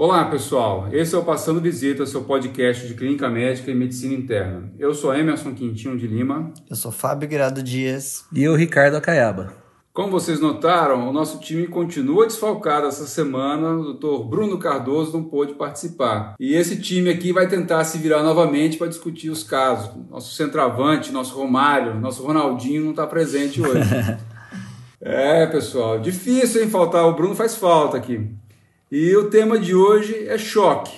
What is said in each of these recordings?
Olá, pessoal. Esse é o Passando Visita, seu podcast de clínica médica e medicina interna. Eu sou Emerson Quintinho de Lima. Eu sou Fábio Grado Dias. E eu, Ricardo Acaiaba. Como vocês notaram, o nosso time continua desfalcado essa semana. O doutor Bruno Cardoso não pôde participar. E esse time aqui vai tentar se virar novamente para discutir os casos. Nosso centroavante, nosso Romário, nosso Ronaldinho não está presente hoje. é, pessoal, difícil, hein? Faltar o Bruno faz falta aqui. E o tema de hoje é choque.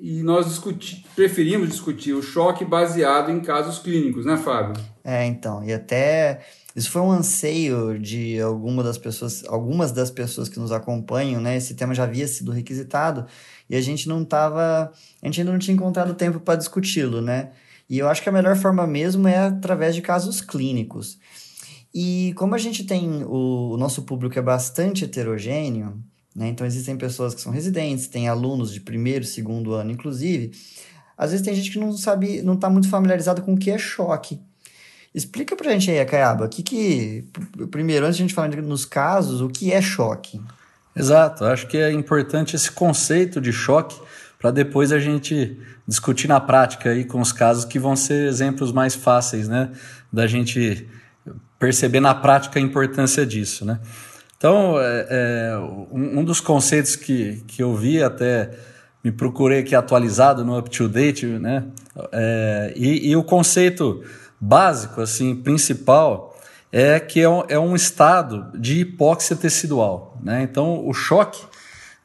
E nós discuti preferimos discutir o choque baseado em casos clínicos, né, Fábio? É, então. E até isso foi um anseio de alguma das pessoas, algumas das pessoas que nos acompanham, né? Esse tema já havia sido requisitado e a gente não estava, a gente ainda não tinha encontrado tempo para discuti-lo, né? E eu acho que a melhor forma mesmo é através de casos clínicos. E como a gente tem o, o nosso público é bastante heterogêneo, né? Então, existem pessoas que são residentes, tem alunos de primeiro, segundo ano, inclusive. Às vezes tem gente que não sabe, não está muito familiarizado com o que é choque. Explica pra gente aí, Acaiaba, o que que... Primeiro, antes de a gente falar nos casos, o que é choque? Exato, acho que é importante esse conceito de choque para depois a gente discutir na prática aí com os casos que vão ser exemplos mais fáceis, né? Da gente perceber na prática a importância disso, né? Então, é, é, um, dos conceitos que, que eu vi até me procurei aqui atualizado no Up to Date, né? É, e, e, o conceito básico, assim, principal, é que é um, é um estado de hipóxia tecidual, né? Então, o choque,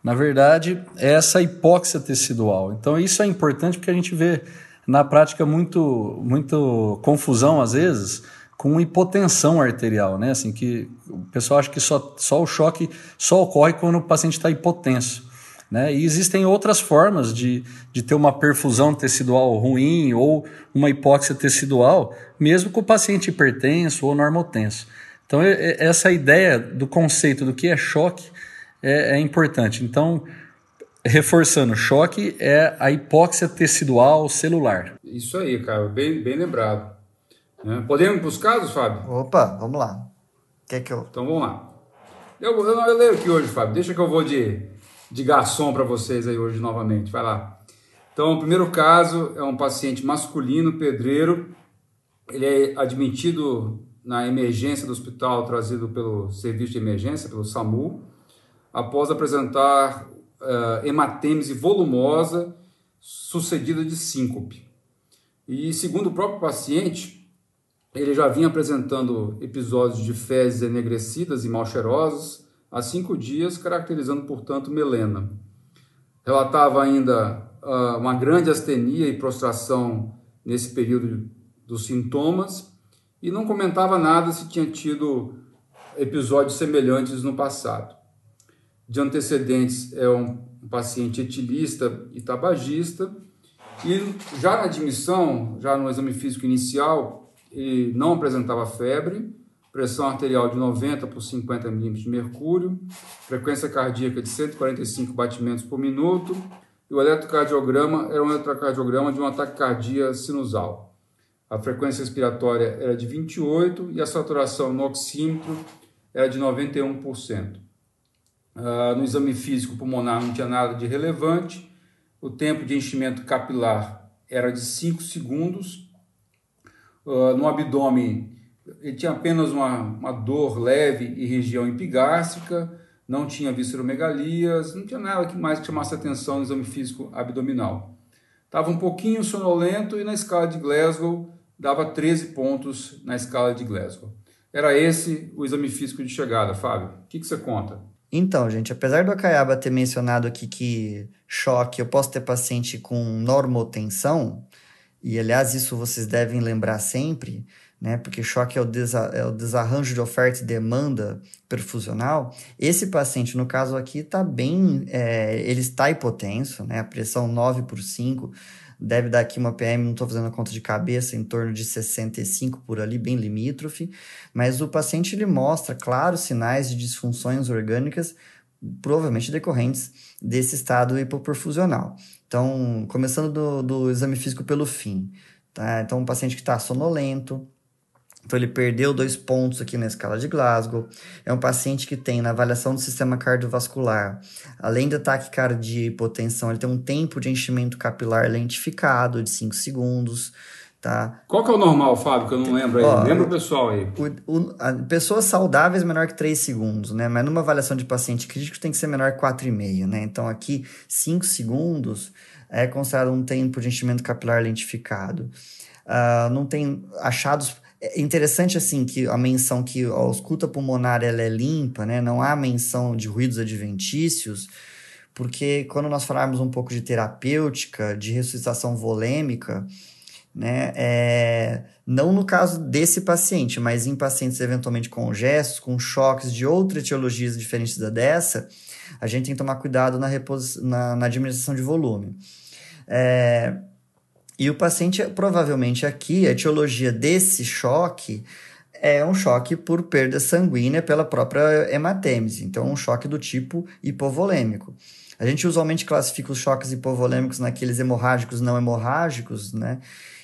na verdade, é essa hipóxia tecidual. Então, isso é importante porque a gente vê na prática muito, muito confusão às vezes com hipotensão arterial, né? Assim, que o pessoal acha que só, só o choque só ocorre quando o paciente está hipotenso. Né? E existem outras formas de, de ter uma perfusão tecidual ruim ou uma hipóxia tecidual, mesmo com o paciente hipertenso ou normotenso. Então, essa ideia do conceito do que é choque é, é importante. Então, reforçando, choque é a hipóxia tecidual celular. Isso aí, cara, bem, bem lembrado. Né? Podemos ir para os casos, Fábio? Opa, vamos lá. Quer que eu... Então vamos lá. Eu, eu, eu leio aqui hoje, Fábio. Deixa que eu vou de, de garçom para vocês aí hoje novamente. Vai lá. Então, o primeiro caso é um paciente masculino, pedreiro. Ele é admitido na emergência do hospital, trazido pelo serviço de emergência, pelo SAMU, após apresentar uh, hematêmese volumosa sucedida de síncope. E segundo o próprio paciente, ele já vinha apresentando episódios de fezes enegrecidas e mal cheirosas há cinco dias, caracterizando, portanto, melena. Relatava ainda uh, uma grande astenia e prostração nesse período dos sintomas e não comentava nada se tinha tido episódios semelhantes no passado. De antecedentes, é um, paciente etilista e tabagista, e já na admissão, já no exame físico inicial, e não apresentava febre, pressão arterial de 90 por 50 milímetros de mercúrio, frequência cardíaca de 145 batimentos por minuto, e o eletrocardiograma era um eletrocardiograma de um ataque cardíaco sinusal. A frequência respiratória era de 28 e a saturação no oxímetro era de 91%. Uh, ah, no exame físico pulmonar não tinha nada de relevante, o tempo de enchimento capilar era de 5 segundos uh, no abdômen, ele tinha apenas uma, uma dor leve e região epigástrica, não tinha visceromegalias, não tinha nada que mais chamasse atenção no exame físico abdominal. Estava um pouquinho sonolento e na escala de Glasgow dava 13 pontos na escala de Glasgow. Era esse o exame físico de chegada, Fábio. O que, que você conta? Então, gente, apesar do Acaiaba ter mencionado aqui que choque, eu posso ter paciente com normotensão, e aliás, isso vocês devem lembrar sempre, né? Porque choque é o, é o desarranjo de oferta e demanda perfusional. Esse paciente, no caso aqui, está bem, é, ele está hipotenso, né? A pressão 9 por 5 deve dar aqui uma PM, não estou fazendo a conta de cabeça, em torno de 65 por ali, bem limítrofe, mas o paciente ele mostra claros sinais de disfunções orgânicas, provavelmente decorrentes desse estado hipoperfusional. Então, começando do, do exame físico pelo fim. Tá? Então, um paciente que está sonolento, Então, ele perdeu dois pontos aqui na escala de Glasgow. É um paciente que tem, na avaliação do sistema cardiovascular, além do ataque cardíaco e hipotensão, ele tem um tempo de enchimento capilar lentificado de 5 segundos. Tá? Qual que é o normal, Fábio, que eu não lembro aí? Ó, Lembra o pessoal aí. O, o, a, pessoas saudáveis menor que 3 segundos, né? Mas numa avaliação de paciente crítico tem que ser menor que 4,5, né? Então aqui, 5 segundos é considerado um tempo de enchimento capilar lentificado. Uh, não tem achados é interessante assim que a menção que a ausculta pulmonar ela é limpa, né? Não há menção de ruídos adventícios, porque quando nós falarmos um pouco de terapêutica, de ressuscitação volêmica, né? É, não no caso desse paciente, mas em pacientes eventualmente com gestos, com choques de outras etiologias diferentes da dessa, a gente tem que tomar cuidado na, na, na administração de volume. É, e o paciente, provavelmente aqui, a etiologia desse choque é um choque por perda sanguínea pela própria hematêmese, então um choque do tipo hipovolêmico. A gente usualmente classifica os choques hipovolêmicos naqueles hemorrágicos não hemorrágicos, né?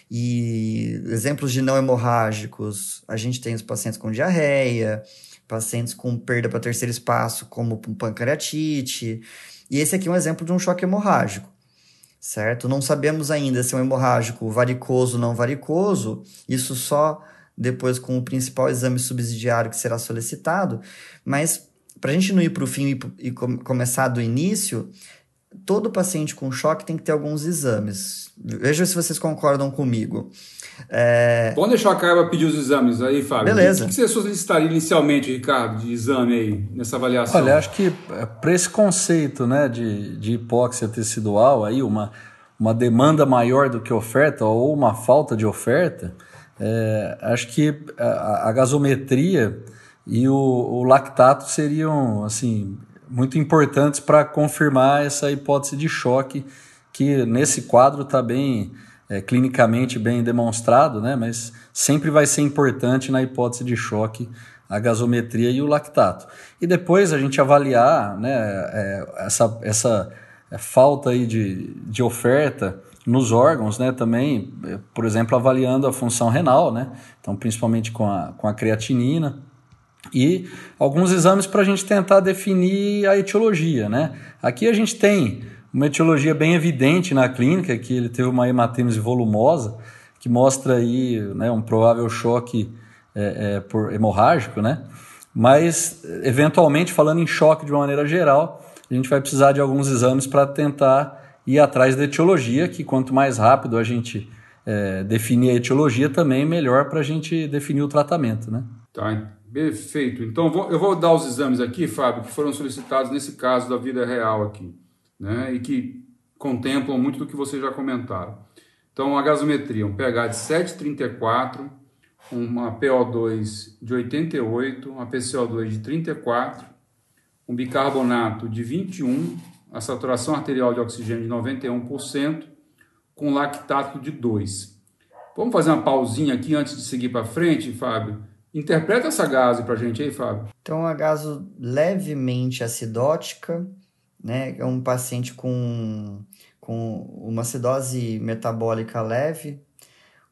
E exemplos de não hemorrágicos, a gente tem os pacientes com diarreia, pacientes com perda para terceiro espaço, como pancreatite. E esse aqui é um exemplo de um choque hemorrágico certo? Não sabemos ainda se é um hemorrágico varicoso ou não varicoso, isso só depois com o principal exame subsidiário que será solicitado, mas para a gente não ir para o fim e, e começar do início, todo paciente com choque tem que ter alguns exames. Veja se vocês concordam comigo. É... Pode deixar a Carla pedir os exames aí, Fábio. Beleza. O que você solicitaria inicialmente, Ricardo, de exame aí, nessa avaliação? Olha, acho que é, para esse conceito né, de, de hipóxia tecidual, aí uma, uma demanda maior do que oferta ou uma falta de oferta, é, acho que a, a gasometria e o, o, lactato seriam assim muito importantes para confirmar essa hipótese de choque que nesse quadro está bem é, clinicamente bem demonstrado, né? mas sempre vai ser importante na hipótese de choque a gasometria e o lactato. E depois a gente avaliar né, é, essa, essa é, falta aí de, de oferta nos órgãos, né, também, é, por exemplo, avaliando a função renal, né, então principalmente com a, com a creatinina, e alguns exames para a gente tentar definir a etiologia, né. Aqui a gente tem uma etiologia bem evidente na clínica, que ele teve uma hematêmese volumosa, que mostra aí né, um provável choque é, é, por hemorrágico, né? Mas, eventualmente, falando em choque de uma maneira geral, a gente vai precisar de alguns exames para tentar ir atrás da etiologia, que quanto mais rápido a gente é, definir a etiologia, também melhor para a gente definir o tratamento, né? Tá, perfeito. Então, vou, eu vou dar os exames aqui, Fábio, que foram solicitados nesse caso da vida real aqui né, e que contemplam muito do que vocês já comentaram. Então, a gasometria, um pH de 7,34, uma PO2 de 88, uma PCO2 de 34, um bicarbonato de 21, a saturação arterial de oxigênio de 91%, com lactato de 2. Vamos fazer uma pausinha aqui antes de seguir para frente, Fábio? Interpreta essa gaso para a gente aí, Fábio. Então, a gaso levemente acidótica, né? É um paciente com, com uma acidose metabólica leve,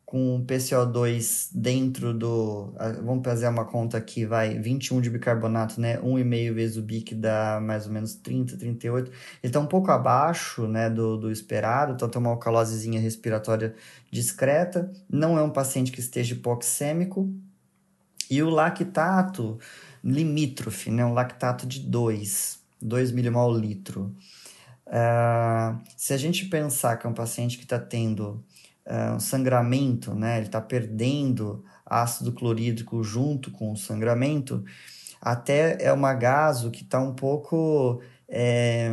com PCO2 dentro do. Vamos fazer uma conta aqui, vai 21 de bicarbonato, né? 1,5 vezes o BIC dá mais ou menos 30, 38. Ele está um pouco abaixo né, do, do esperado, então tem uma alcalosezinha respiratória discreta. Não é um paciente que esteja hipoxêmico. E o lactato limítrofe, né? Um lactato de 2. 2 milimol litro. Uh, se a gente pensar que é um paciente que está tendo uh, um sangramento, né, ele está perdendo ácido clorídrico junto com o sangramento, até é uma gaso que está um pouco. É,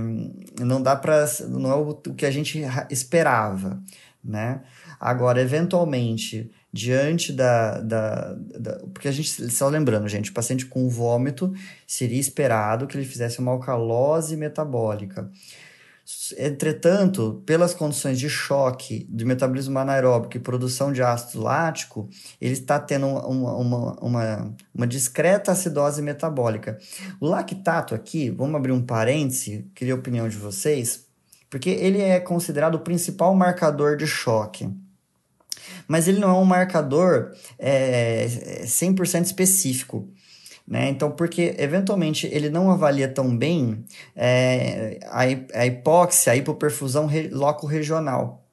não dá para. Não é o, que a gente esperava, né? Agora, eventualmente, diante da, da, da, Porque a gente, só lembrando, gente, o paciente com vômito seria esperado que ele fizesse uma alcalose metabólica. Entretanto, pelas condições de choque do metabolismo anaeróbico e produção de ácido lático, ele está tendo uma, uma, uma, uma, discreta acidose metabólica. O lactato aqui, vamos abrir um parêntese, queria a opinião de vocês, porque ele é considerado o principal marcador de choque. Mas ele não é um marcador é, 100% específico. Né? Então, porque eventualmente ele não avalia tão bem é, a, a hipóxia, a hipoperfusão re, loco regional.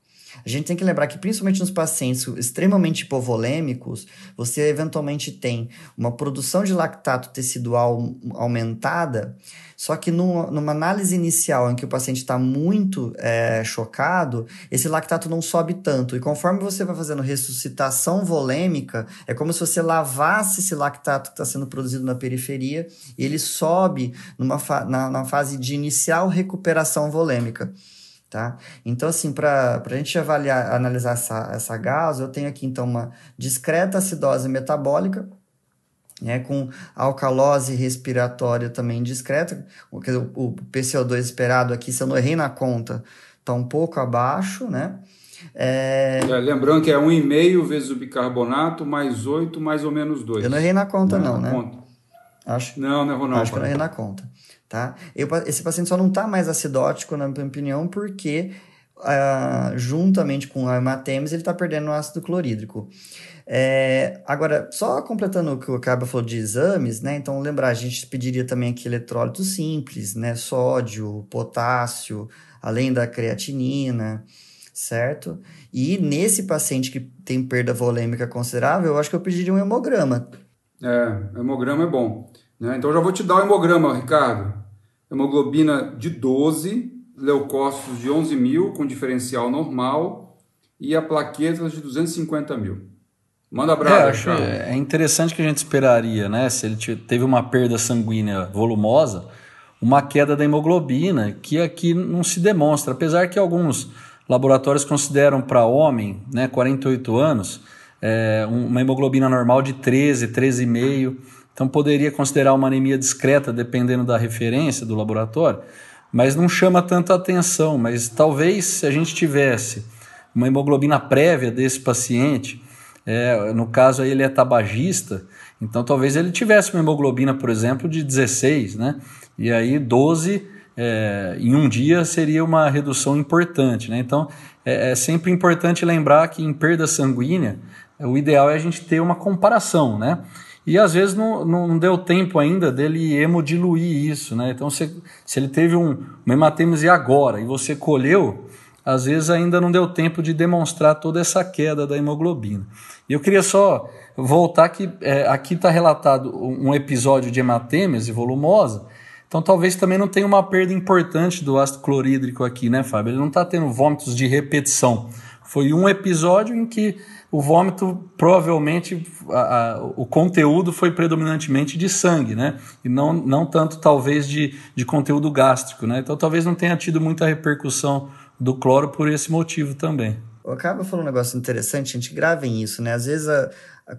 A gente tem que lembrar que, principalmente nos pacientes extremamente hipovolêmicos, você eventualmente tem uma produção de lactato tecidual aumentada, só que numa análise inicial em que o paciente está muito é, chocado, esse lactato não sobe tanto. E conforme você vai fazendo ressuscitação volêmica, é como se você lavasse esse lactato que está sendo produzido na periferia e ele sobe numa fa na, na fase de inicial recuperação volêmica. Tá? Então, assim, para a gente avaliar, analisar essa, essa gás, eu tenho aqui, então, uma discreta acidose metabólica, né, com alcalose respiratória também discreta, o, o PCO2 esperado aqui, se eu não errei na conta, está um pouco abaixo, né? É... É, lembrando que é 1,5 vezes o bicarbonato mais 8 mais ou menos 2. Eu não errei na conta, não, não né? Conta. Acho, não, não errou não. Acho que eu não errei na conta. Tá? Eu, esse paciente só não está mais acidótico, na minha opinião, porque uh, juntamente com a hematemes ele está perdendo o ácido clorídrico. É, agora, só completando o que o Cabo falou de exames, né? Então, lembrar, a gente pediria também aqui eletrólitos simples, né? Sódio, potássio, além da creatinina, certo? E nesse paciente que tem perda volêmica considerável, eu acho que eu pediria um hemograma. É, hemograma é bom. Né? Então, já vou te dar o hemograma, Ricardo hemoglobina de 12, leucócitos de 11 mil com diferencial normal e a plaquetas de 250 mil. Manda abraço. É, é interessante que a gente esperaria, né? Se ele teve uma perda sanguínea volumosa, uma queda da hemoglobina, que aqui não se demonstra, apesar que alguns laboratórios consideram para homem, né, 48 anos, é, uma hemoglobina normal de 13, 13,5 então poderia considerar uma anemia discreta, dependendo da referência do laboratório, mas não chama tanta atenção. Mas talvez se a gente tivesse uma hemoglobina prévia desse paciente, é, no caso aí ele é tabagista, então talvez ele tivesse uma hemoglobina, por exemplo, de 16, né? E aí 12 é, em um dia seria uma redução importante, né? Então é, é sempre importante lembrar que em perda sanguínea o ideal é a gente ter uma comparação, né? E às vezes não, não deu tempo ainda dele hemodiluir isso, né? Então, se, se ele teve um, uma hematêmese agora e você colheu, às vezes ainda não deu tempo de demonstrar toda essa queda da hemoglobina. E eu queria só voltar que é, aqui está relatado um episódio de hematêmese volumosa, então talvez também não tenha uma perda importante do ácido clorídrico aqui, né, Fábio? Ele não está tendo vômitos de repetição. Foi um episódio em que o vômito provavelmente a, a, o conteúdo foi predominantemente de sangue, né? E não, não tanto talvez de, de conteúdo gástrico, né? Então talvez não tenha tido muita repercussão do cloro por esse motivo também. Acaba falou um negócio interessante, a gente gravem isso, né? Às vezes a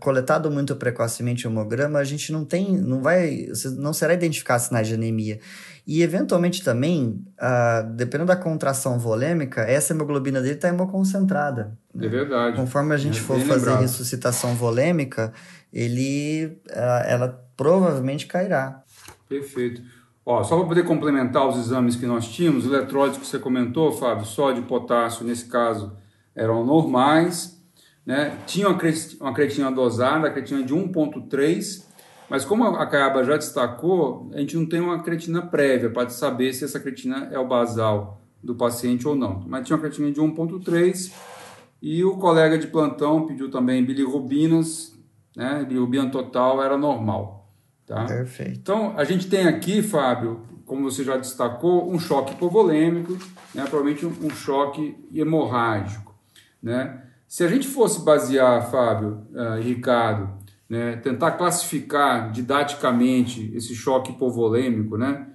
coletado muito precocemente o hemograma, a gente não tem, não vai, não será identificar sinais de anemia. E eventualmente também, uh, dependendo da contração volêmica, essa hemoglobina dele está hemoconcentrada. Né? É verdade. Conforme a gente é for fazer lembrado. ressuscitação volêmica, ele, uh, ela provavelmente cairá. Perfeito. Ó, só para poder complementar os exames que nós tínhamos, os eletrólitos que você comentou, Fábio, sódio e potássio, nesse caso, eram normais. Né? Tinha uma creatina dosada, a creatina de 1,3 mas como a Caiaba já destacou, a gente não tem uma creatina prévia para saber se essa creatina é o basal do paciente ou não. Mas tinha uma creatina de 1.3 e o colega de plantão pediu também bilirrubinas, né? Bilirrubina total era normal. Tá? Perfeito. Então, a gente tem aqui, Fábio, como você já destacou, um choque hipovolêmico, né? provavelmente um, um choque hemorrágico. Né? Se a gente fosse basear, Fábio uh, e Ricardo, né, tentar classificar didaticamente esse choque hipovolêmico, né?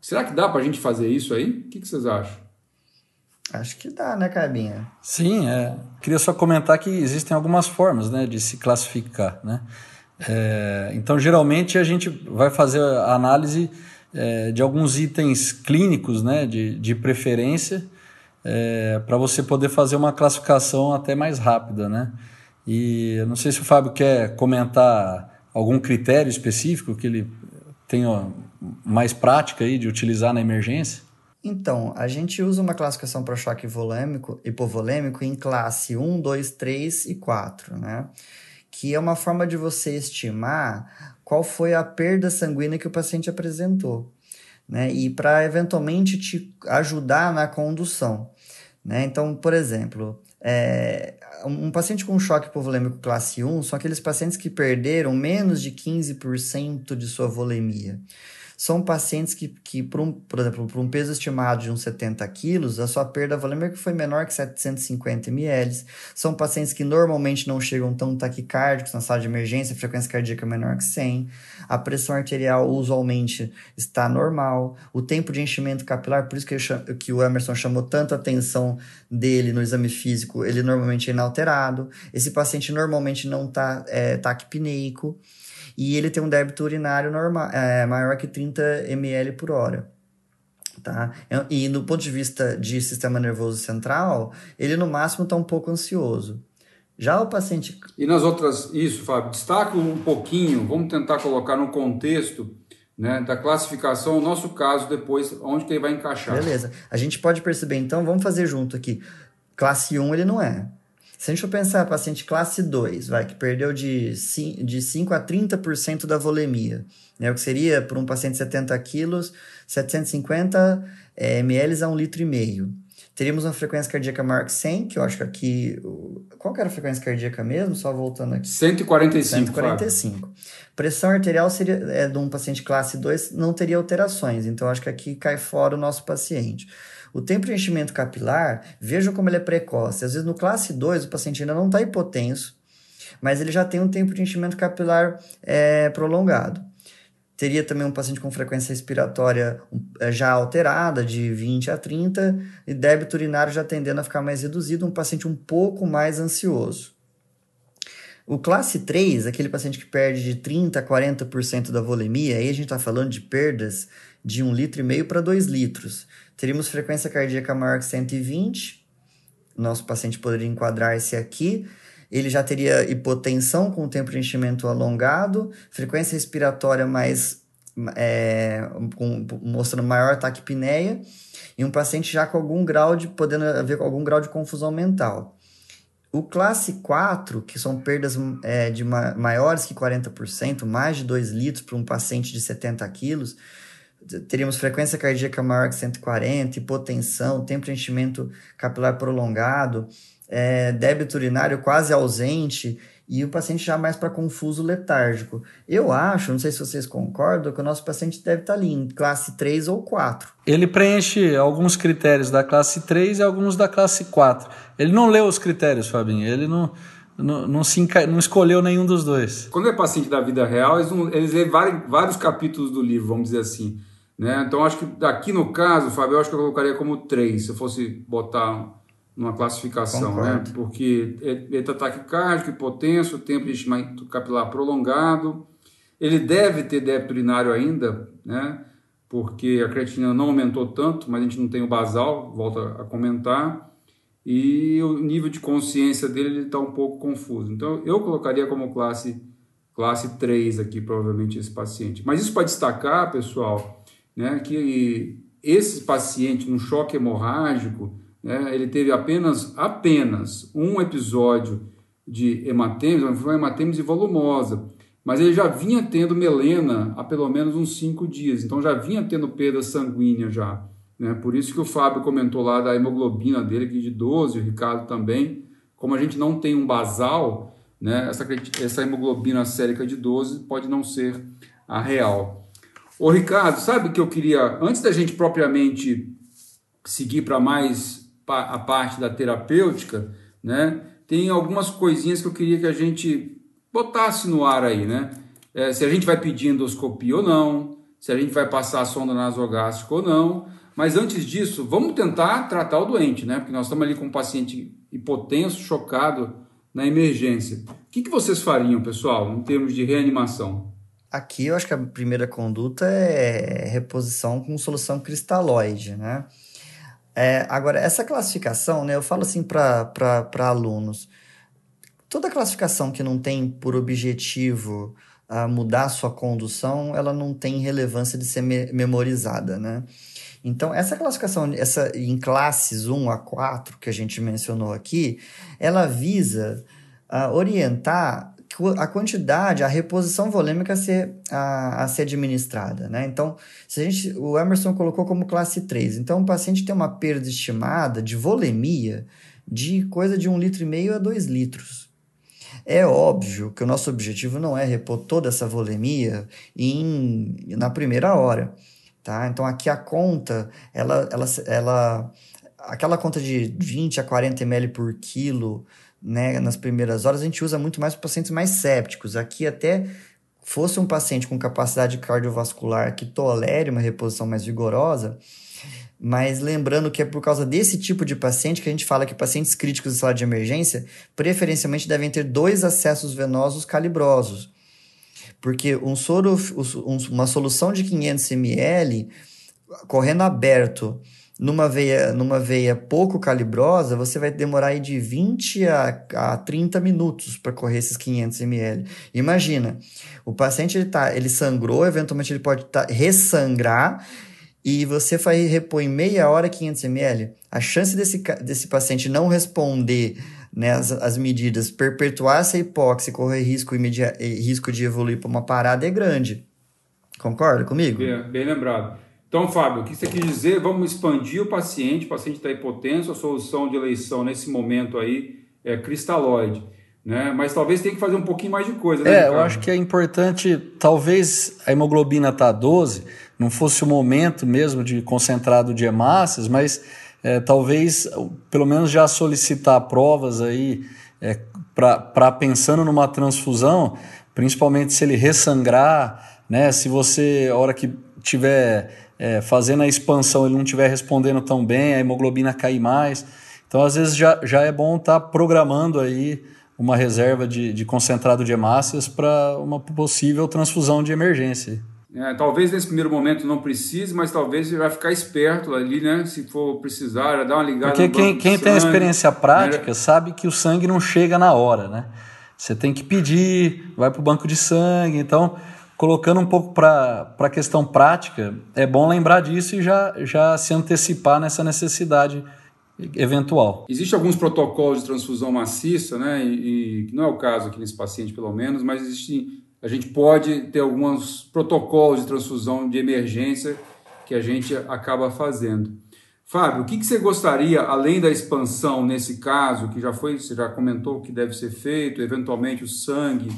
Será que dá para a gente fazer isso aí? O que, que, vocês acham? Acho que dá, né, Cabinha? Sim, é. Queria só comentar que existem algumas formas né, de se classificar, né? É, então, geralmente, a gente vai fazer a análise é, de alguns itens clínicos, né, de, de preferência, é, para você poder fazer uma classificação até mais rápida, né? E não sei se o Fábio quer comentar algum critério específico que ele tenha mais prática aí de utilizar na emergência. Então, a gente usa uma classificação para choque volêmico, hipovolêmico em classe 1, 2, 3 e 4, né? Que é uma forma de você estimar qual foi a perda sanguínea que o paciente apresentou, né? E para eventualmente te ajudar na condução, né? Então, por exemplo, é, um paciente com choque hipovolêmico classe 1 são aqueles pacientes que perderam menos de 15% de sua volemia são pacientes que, que por, um, por exemplo, por um peso estimado de uns 70 quilos, a sua perda volêmica foi menor que 750 ml. São pacientes que normalmente não chegam tão taquicárdicos na sala de emergência, a frequência cardíaca é menor que 100. A pressão arterial usualmente está normal. O tempo de enchimento capilar, por isso que, chamo, que o Emerson chamou tanto a atenção dele no exame físico, ele normalmente é inalterado. Esse paciente normalmente não está é, taquipneico e ele tem um débito urinário normal, é, maior que 30 ml por hora. Tá? E no ponto de vista de sistema nervoso central, ele no máximo está um pouco ansioso. Já o paciente. E nas outras. Isso, Fábio, destaca um pouquinho, vamos tentar colocar no contexto né, da classificação, o nosso caso depois, onde que ele vai encaixar. Beleza. A gente pode perceber, então, vamos fazer junto aqui. Classe 1 ele não é. Se a gente for pensar paciente classe 2, vai, que perdeu de 5, de 5 a 30% da volemia, né, o que seria para um paciente de 70 quilos, 750 é, ml a 1,5 litro. e meio. Teríamos uma frequência cardíaca maior que 100, que eu acho que aqui... Qual que era a frequência cardíaca mesmo? Só voltando aqui. 145, 145. Fábio. Pressão arterial seria, é, de um paciente classe 2 não teria alterações, então acho que aqui cai fora o nosso paciente. O tempo de enchimento capilar, vejam como ele é precoce. Às vezes no classe 2 o paciente ainda não está hipotenso, mas ele já tem um tempo de enchimento capilar é, prolongado. Teria também um paciente com frequência respiratória é, já alterada, de 20 a 30, e débito urinário já tendendo a ficar mais reduzido, um paciente um pouco mais ansioso. O classe 3, aquele paciente que perde de 30% a 40% da volemia, aí a gente está falando de perdas de 1,5 litro para 2 litros. Teríamos frequência cardíaca maior que 120. Nosso paciente poderia enquadrar esse aqui. Ele já teria hipotensão com tempo de enchimento alongado, frequência respiratória mais é, com, mostrando maior taquipneia e um paciente já com algum grau de podendo haver algum grau de confusão mental. O classe 4, que são perdas é, de ma maiores que 40%, mais de 2 litros para um paciente de 70 quilos, teríamos frequência cardíaca maior que 140, hipotensão, tempo de enchimento capilar prolongado, é, débito urinário quase ausente e o paciente já mais para confuso letárgico. Eu acho, não sei se vocês concordam, que o nosso paciente deve estar ali em classe 3 ou 4. Ele preenche alguns critérios da classe 3 e alguns da classe 4. Ele não leu os critérios, Fabinho. Ele não, não, não, se enca... não escolheu nenhum dos dois. Quando é paciente da vida real, eles, não, eles lêem vários, vários capítulos do livro, vamos dizer assim. Né? Então, acho que aqui no caso, Fábio, eu acho que eu colocaria como 3, se eu fosse botar numa classificação, né? Porque ele está taquicárdico, hipotenso, tempo de enchimento capilar prolongado. Ele deve ter débito urinário ainda, né? Porque a creatinina não aumentou tanto, mas a gente não tem o basal, volta a comentar. E o nível de consciência dele está um pouco confuso. Então, eu colocaria como classe, classe 3 aqui, provavelmente, esse paciente. Mas isso para destacar, pessoal, né, que esse paciente no choque hemorrágico, né, ele teve apenas, apenas um episódio de hematêmese, mas foi uma hematêmese volumosa, mas ele já vinha tendo melena há pelo menos uns cinco dias, então já vinha tendo perda sanguínea já. Né? Por isso que o Fábio comentou lá da hemoglobina dele, aqui de 12, o Ricardo também. Como a gente não tem um basal, né, essa, essa hemoglobina sérica de 12 pode não ser a real. Ô Ricardo, sabe o que eu queria, antes da gente propriamente seguir para mais a parte da terapêutica, né? Tem algumas coisinhas que eu queria que a gente botasse no ar aí, né? É, se a gente vai pedir endoscopia ou não, se a gente vai passar a sonda nasogástrica ou não. Mas antes disso, vamos tentar tratar o doente, né? Porque nós estamos ali com um paciente hipotenso, chocado na emergência. O que, que vocês fariam, pessoal, em termos de reanimação? Aqui eu acho que a primeira conduta é reposição com solução cristalóide, né? É, agora, essa classificação, né, eu falo assim para alunos, toda classificação que não tem por objetivo uh, mudar a sua condução, ela não tem relevância de ser me memorizada, né? Então, essa classificação essa, em classes 1 a 4 que a gente mencionou aqui, ela visa uh, orientar a quantidade, a reposição volêmica a ser, a, a ser administrada. Né? Então, se a gente, o Emerson colocou como classe 3. Então, o paciente tem uma perda estimada de volemia de coisa de 1,5 litro e meio a 2 litros. É óbvio que o nosso objetivo não é repor toda essa volemia em, na primeira hora. Tá? Então, aqui a conta, ela, ela, ela, aquela conta de 20 a 40 ml por quilo né, nas primeiras horas, a gente usa muito mais para pacientes mais sépticos. Aqui, até fosse um paciente com capacidade cardiovascular que tolere uma reposição mais vigorosa, mas lembrando que é por causa desse tipo de paciente que a gente fala que pacientes críticos de sala de emergência preferencialmente devem ter dois acessos venosos calibrosos. Porque um soro, uma solução de 500 ml correndo aberto numa veia, numa veia pouco calibrosa, você vai demorar aí de 20 a, a 30 minutos para correr esses 500 ml. Imagina, o paciente ele, tá, ele sangrou, eventualmente ele pode tá, ressangrar e você vai repor em meia hora 500 ml. A chance desse, desse paciente não responder né, as, as medidas, perpetuar essa hipóxia, correr risco, risco de evoluir para uma parada é grande. Concorda comigo? Bem, bem lembrado. Então, Fábio, o que você quis dizer? Vamos expandir o paciente, o paciente está hipotenso, a solução de eleição nesse momento aí é cristalóide. Né? Mas talvez tenha que fazer um pouquinho mais de coisa. Né, é, Ricardo? eu acho que é importante, talvez a hemoglobina tá 12, não fosse o momento mesmo de concentrado de hemácias, mas é, talvez pelo menos já solicitar provas aí é, para pensando numa transfusão, principalmente se ele ressangrar, né? Se você, a hora que tiver é, fazendo a expansão ele não estiver respondendo tão bem, a hemoglobina cair mais. Então, às vezes, já, já é bom estar tá programando aí uma reserva de, de concentrado de hemácias para uma possível transfusão de emergência. É, talvez nesse primeiro momento não precise, mas talvez vai ficar esperto ali, né? Se for precisar, dar uma ligada. Porque quem, quem tem experiência prática né? sabe que o sangue não chega na hora, né? Você tem que pedir, vai para o banco de sangue. Então, colocando um pouco para a questão prática, é bom lembrar disso e já, já se antecipar nessa necessidade eventual. Existem alguns protocolos de transfusão maciça, né? E, e não é o caso aqui nesse paciente, pelo menos, mas existe, a gente pode ter alguns protocolos de transfusão de emergência que a gente acaba fazendo. Fábio, o que, que você gostaria, além da expansão nesse caso, que já foi, você já comentou que deve ser feito, eventualmente o sangue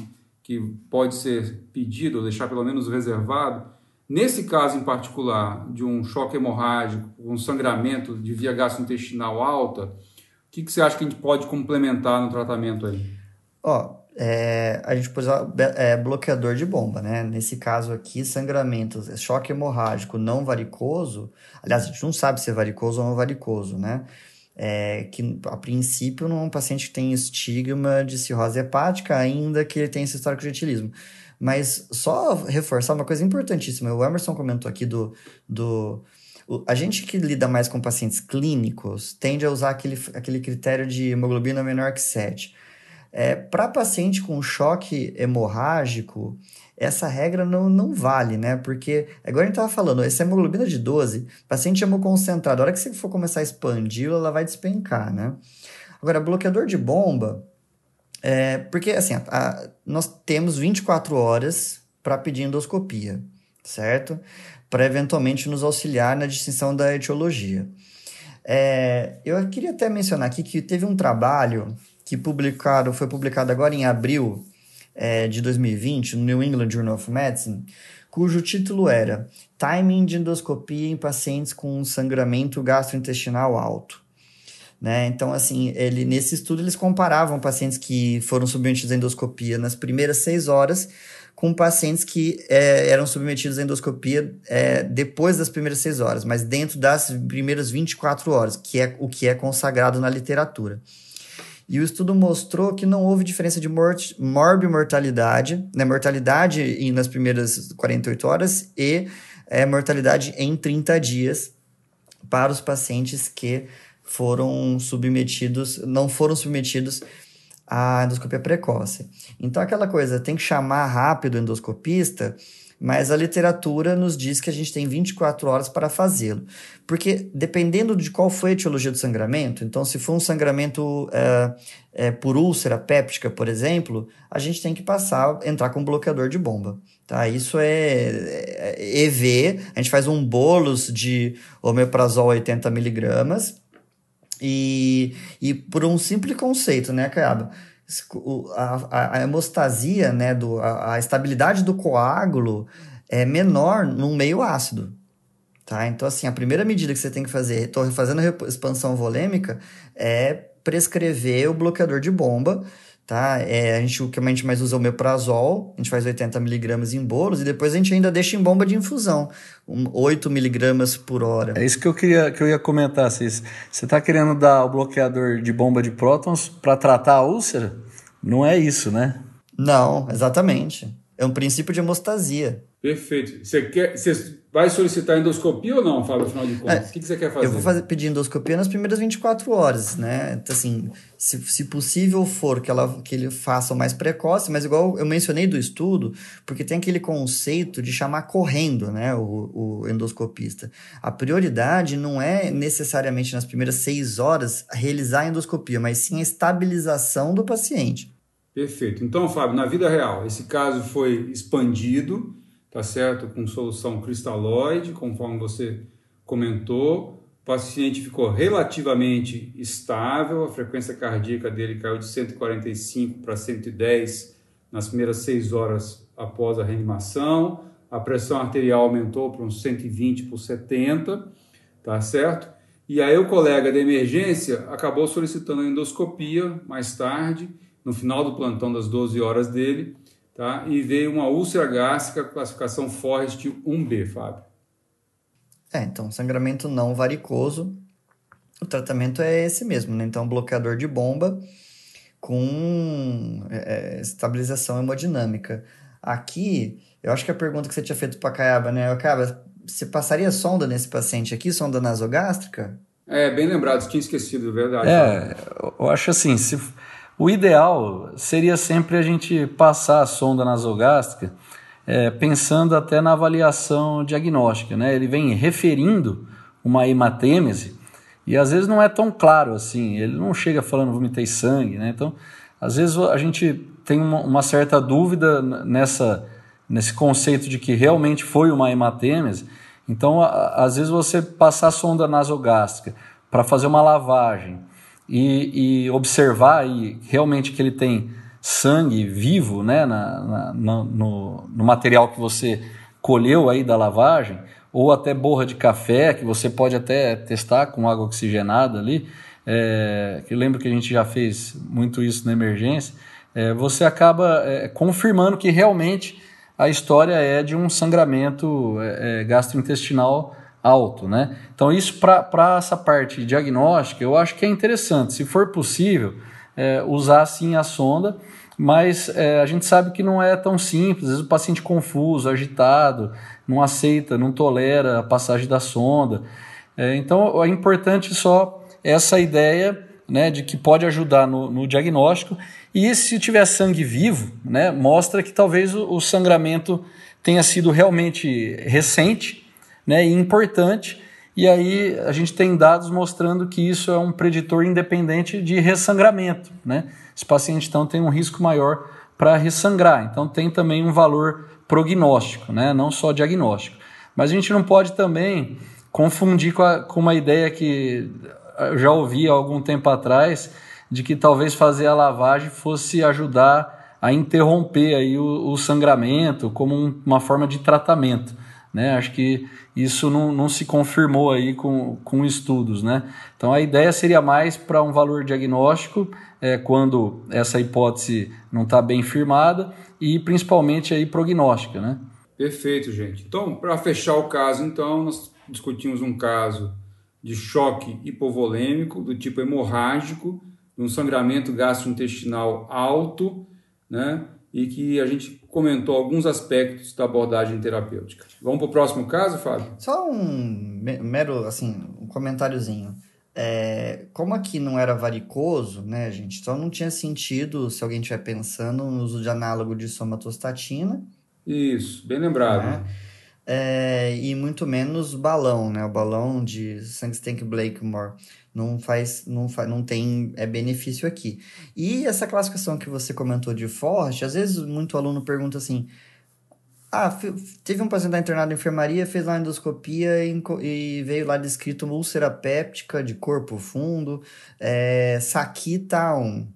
que pode ser pedido, ou deixar pelo menos reservado, nesse caso em particular de um choque hemorrágico, um sangramento de via gastrointestinal alta, o que, que você acha que a gente pode complementar no tratamento aí? Ó, é, a gente pôs é, bloqueador de bomba, né? Nesse caso aqui, sangramento, choque hemorrágico não varicoso. Aliás, a gente não sabe se é varicoso ou não varicoso, né? É, que a princípio não é um paciente que tem estigma de cirrose hepática, ainda que ele tenha esse histórico de etilismo. Mas só reforçar uma coisa importantíssima, o Emerson comentou aqui do, do a gente que lida mais com pacientes clínicos tende a usar aquele, aquele critério de hemoglobina menor que 7. É, Para paciente com choque hemorrágico, essa regra não, não vale, né? Porque, agora a gente estava falando, essa hemoglobina de 12, paciente hemoconcentrado, a hora que você for começar a expandir, ela vai despencar, né? Agora, bloqueador de bomba, é, porque assim, a, a, nós temos 24 horas para pedir endoscopia, certo? Para eventualmente nos auxiliar na distinção da etiologia. É, eu queria até mencionar aqui que teve um trabalho que publicado, foi publicado agora em abril é, de 2020 no New England Journal of Medicine, cujo título era Timing de endoscopia em pacientes com sangramento gastrointestinal alto. Né? Então, assim, ele, nesse estudo eles comparavam pacientes que foram submetidos à endoscopia nas primeiras seis horas com pacientes que é, eram submetidos à endoscopia é, depois das primeiras seis horas, mas dentro das primeiras 24 horas, que é o que é consagrado na literatura. E o estudo mostrou que não houve diferença de mort morbimortalidade, né, mortalidade nas primeiras 48 horas e é, mortalidade em 30 dias para os pacientes que foram submetidos, não foram submetidos à endoscopia precoce. Então, aquela coisa, tem que chamar rápido o endoscopista, mas a literatura nos diz que a gente tem 24 horas para fazê-lo. Porque dependendo de qual foi a etiologia do sangramento, então se for um sangramento é, é, por úlcera péptica, por exemplo, a gente tem que passar, entrar com um bloqueador de bomba. Tá? Isso é, é EV, a gente faz um bolos de omeprazol 80 miligramas e, e por um simples conceito, né, Caiaba? A, a, hemostasia, né, do, a, a, estabilidade do coágulo é menor num meio ácido. Tá? Então, assim, a primeira medida que você tem que fazer, estou fazendo expansão volêmica, é prescrever o bloqueador de bomba. Tá? É, a gente, o que a gente mais usa é o meprazol, a gente faz 80mg em bolos e depois a gente ainda deixa em bomba de infusão, um, 8mg por hora. É isso que eu, queria, que eu ia comentar, Cis. Você está querendo dar o bloqueador de bomba de prótons para tratar a úlcera? Não é isso, né? Não, exatamente. É um princípio de hemostasia. Perfeito. Você, quer, você vai solicitar endoscopia ou não, Fábio, afinal de contas? É, o que, que, você quer fazer? Eu vou fazer, pedir endoscopia nas primeiras 24 horas, né? Então, assim, se, se possível for que, ela, que ele faça o mais precoce, mas igual eu mencionei do estudo, porque tem aquele conceito de chamar correndo, né, o, o endoscopista. A prioridade não é necessariamente nas primeiras seis horas realizar a endoscopia, mas sim a estabilização do paciente. Perfeito. Então, Fábio, na vida real, esse caso foi expandido tá certo? Com solução cristalóide, conforme você comentou. O paciente ficou relativamente estável, a frequência cardíaca dele caiu de 145 para 110 nas primeiras 6 horas após a reanimação. A pressão arterial aumentou para uns 120 por 70, tá certo? E aí o colega da emergência acabou solicitando a endoscopia mais tarde, no final do plantão das 12 horas dele, tá? e veio uma úlcera gástrica, classificação Forrest 1B, Fábio. É, então, sangramento não varicoso, o tratamento é esse mesmo, né? Então, bloqueador de bomba com é, é estabilização hemodinâmica. Aqui, eu acho que a pergunta que você tinha feito para Caiaba, né? Caiaba, você passaria sonda nesse paciente aqui, sonda nasogástrica? É, bem lembrado, tinha esquecido, verdade. É, eu acho assim, se o ideal seria sempre a gente passar a sonda nasogástrica é, pensando até na avaliação diagnóstica. Né? Ele vem referindo uma hematêmese e às vezes não é tão claro assim, ele não chega falando vomitei sangue. Né? Então, às vezes a gente tem uma, uma certa dúvida nessa, nesse conceito de que realmente foi uma hematêmese. Então, a, às vezes você passar a sonda nasogástrica para fazer uma lavagem e, e observar e realmente que ele tem sangue vivo né, na, na, no, no material que você colheu aí da lavagem, ou até borra de café, que você pode até testar com água oxigenada ali, é, que eu lembro que a gente já fez muito isso na emergência, é, você acaba é, confirmando que realmente a história é de um sangramento é, é, gastrointestinal alto, né? Então isso para essa parte diagnóstica eu acho que é interessante, se for possível é, usar sim a sonda, mas é, a gente sabe que não é tão simples, às vezes o paciente confuso, agitado, não aceita, não tolera a passagem da sonda, é, então é importante só essa ideia né, de que pode ajudar no, no diagnóstico. E se tiver sangue vivo, né, mostra que talvez o, o sangramento tenha sido realmente recente né, e importante. E aí a gente tem dados mostrando que isso é um preditor independente de ressangramento. Né? Esse paciente então tem um risco maior para ressangrar. Então tem também um valor prognóstico, né? não só diagnóstico. Mas a gente não pode também confundir com, a, com uma ideia que eu já ouvi há algum tempo atrás, de que talvez fazer a lavagem fosse ajudar a interromper aí o, o sangramento como um, uma forma de tratamento. Né? Acho que isso não, não se confirmou aí com, com estudos. Né? Então a ideia seria mais para um valor diagnóstico é, quando essa hipótese não está bem firmada e principalmente aí prognóstica. Né? Perfeito, gente. Então, para fechar o caso, então, nós discutimos um caso de choque hipovolêmico do tipo hemorrágico, de um sangramento gastrointestinal alto, né? e que a gente comentou alguns aspectos da abordagem terapêutica. Vamos para o próximo caso, Fábio? Só um mero, assim, um comentáriozinho. É, como aqui não era varicoso, né, gente? Então não tinha sentido, se alguém estiver pensando, no uso de análogo de somatostatina, Isso, bem lembrado. Né? É, e muito menos balão, né? O balão de Sangstank Blakemore não faz, não faz, não tem é benefício aqui. E essa classificação que você comentou de Forte, às vezes muito aluno pergunta assim: ah, teve um paciente internado em enfermaria, fez lá endoscopia e, e veio lá descrito uma úlcera péptica de corpo fundo, é, Saquita 1.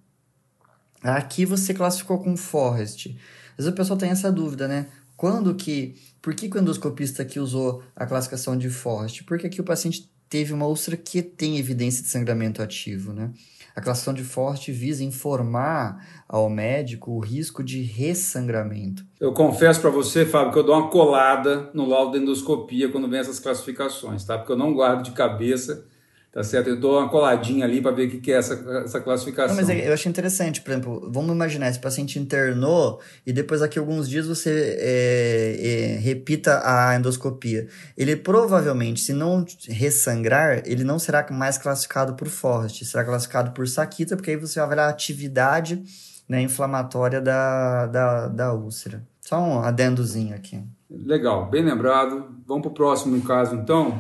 Aqui você classificou com Forrest. Às vezes o pessoal tem essa dúvida, né? Quando que. Por que, que o endoscopista aqui usou a classificação de Forrest? Porque aqui o paciente teve uma úlcera que tem evidência de sangramento ativo, né? A classificação de Forte visa informar ao médico o risco de ressangramento. Eu confesso para você, Fábio, que eu dou uma colada no laudo da endoscopia quando vem essas classificações, tá? Porque eu não guardo de cabeça Tá certo? Eu dou uma coladinha ali para ver o que, que é essa, essa classificação. Não, mas eu achei interessante, por exemplo, vamos imaginar, esse paciente internou e depois daqui a alguns dias você é, é, repita a endoscopia. Ele provavelmente, se não ressangrar, ele não será mais classificado por Forrest, será classificado por Saquita, porque aí você vai avaliar a atividade né, inflamatória da, da, da úlcera. Só um adendozinho aqui. Legal, bem lembrado. Vamos para o próximo caso, então.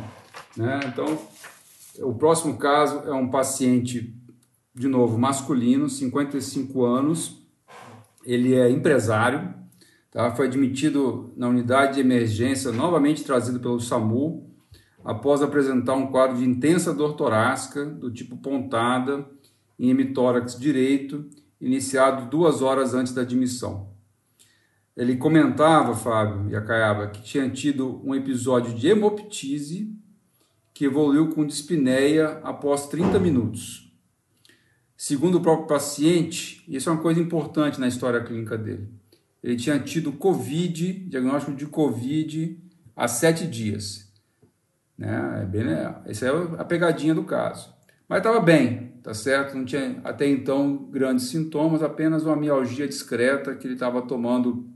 Né? Então, o próximo caso é um paciente, de novo, masculino, 55 anos. Ele é empresário, tá? foi admitido na unidade de emergência, novamente trazido pelo SAMU, após apresentar um quadro de intensa dor torácica, do tipo pontada, em hemitórax direito, iniciado duas horas antes da admissão. Ele comentava, Fábio e Acaiaba, que tinha tido um episódio de hemoptise que evoluiu com dispneia após 30 minutos. Segundo o próprio paciente, isso é uma coisa importante na história clínica dele. Ele tinha tido Covid, diagnóstico de Covid, há sete dias. Né? É bem, né? Essa é a pegadinha do caso. Mas estava bem, tá certo? Não tinha até então grandes sintomas, apenas uma mialgia discreta que ele estava tomando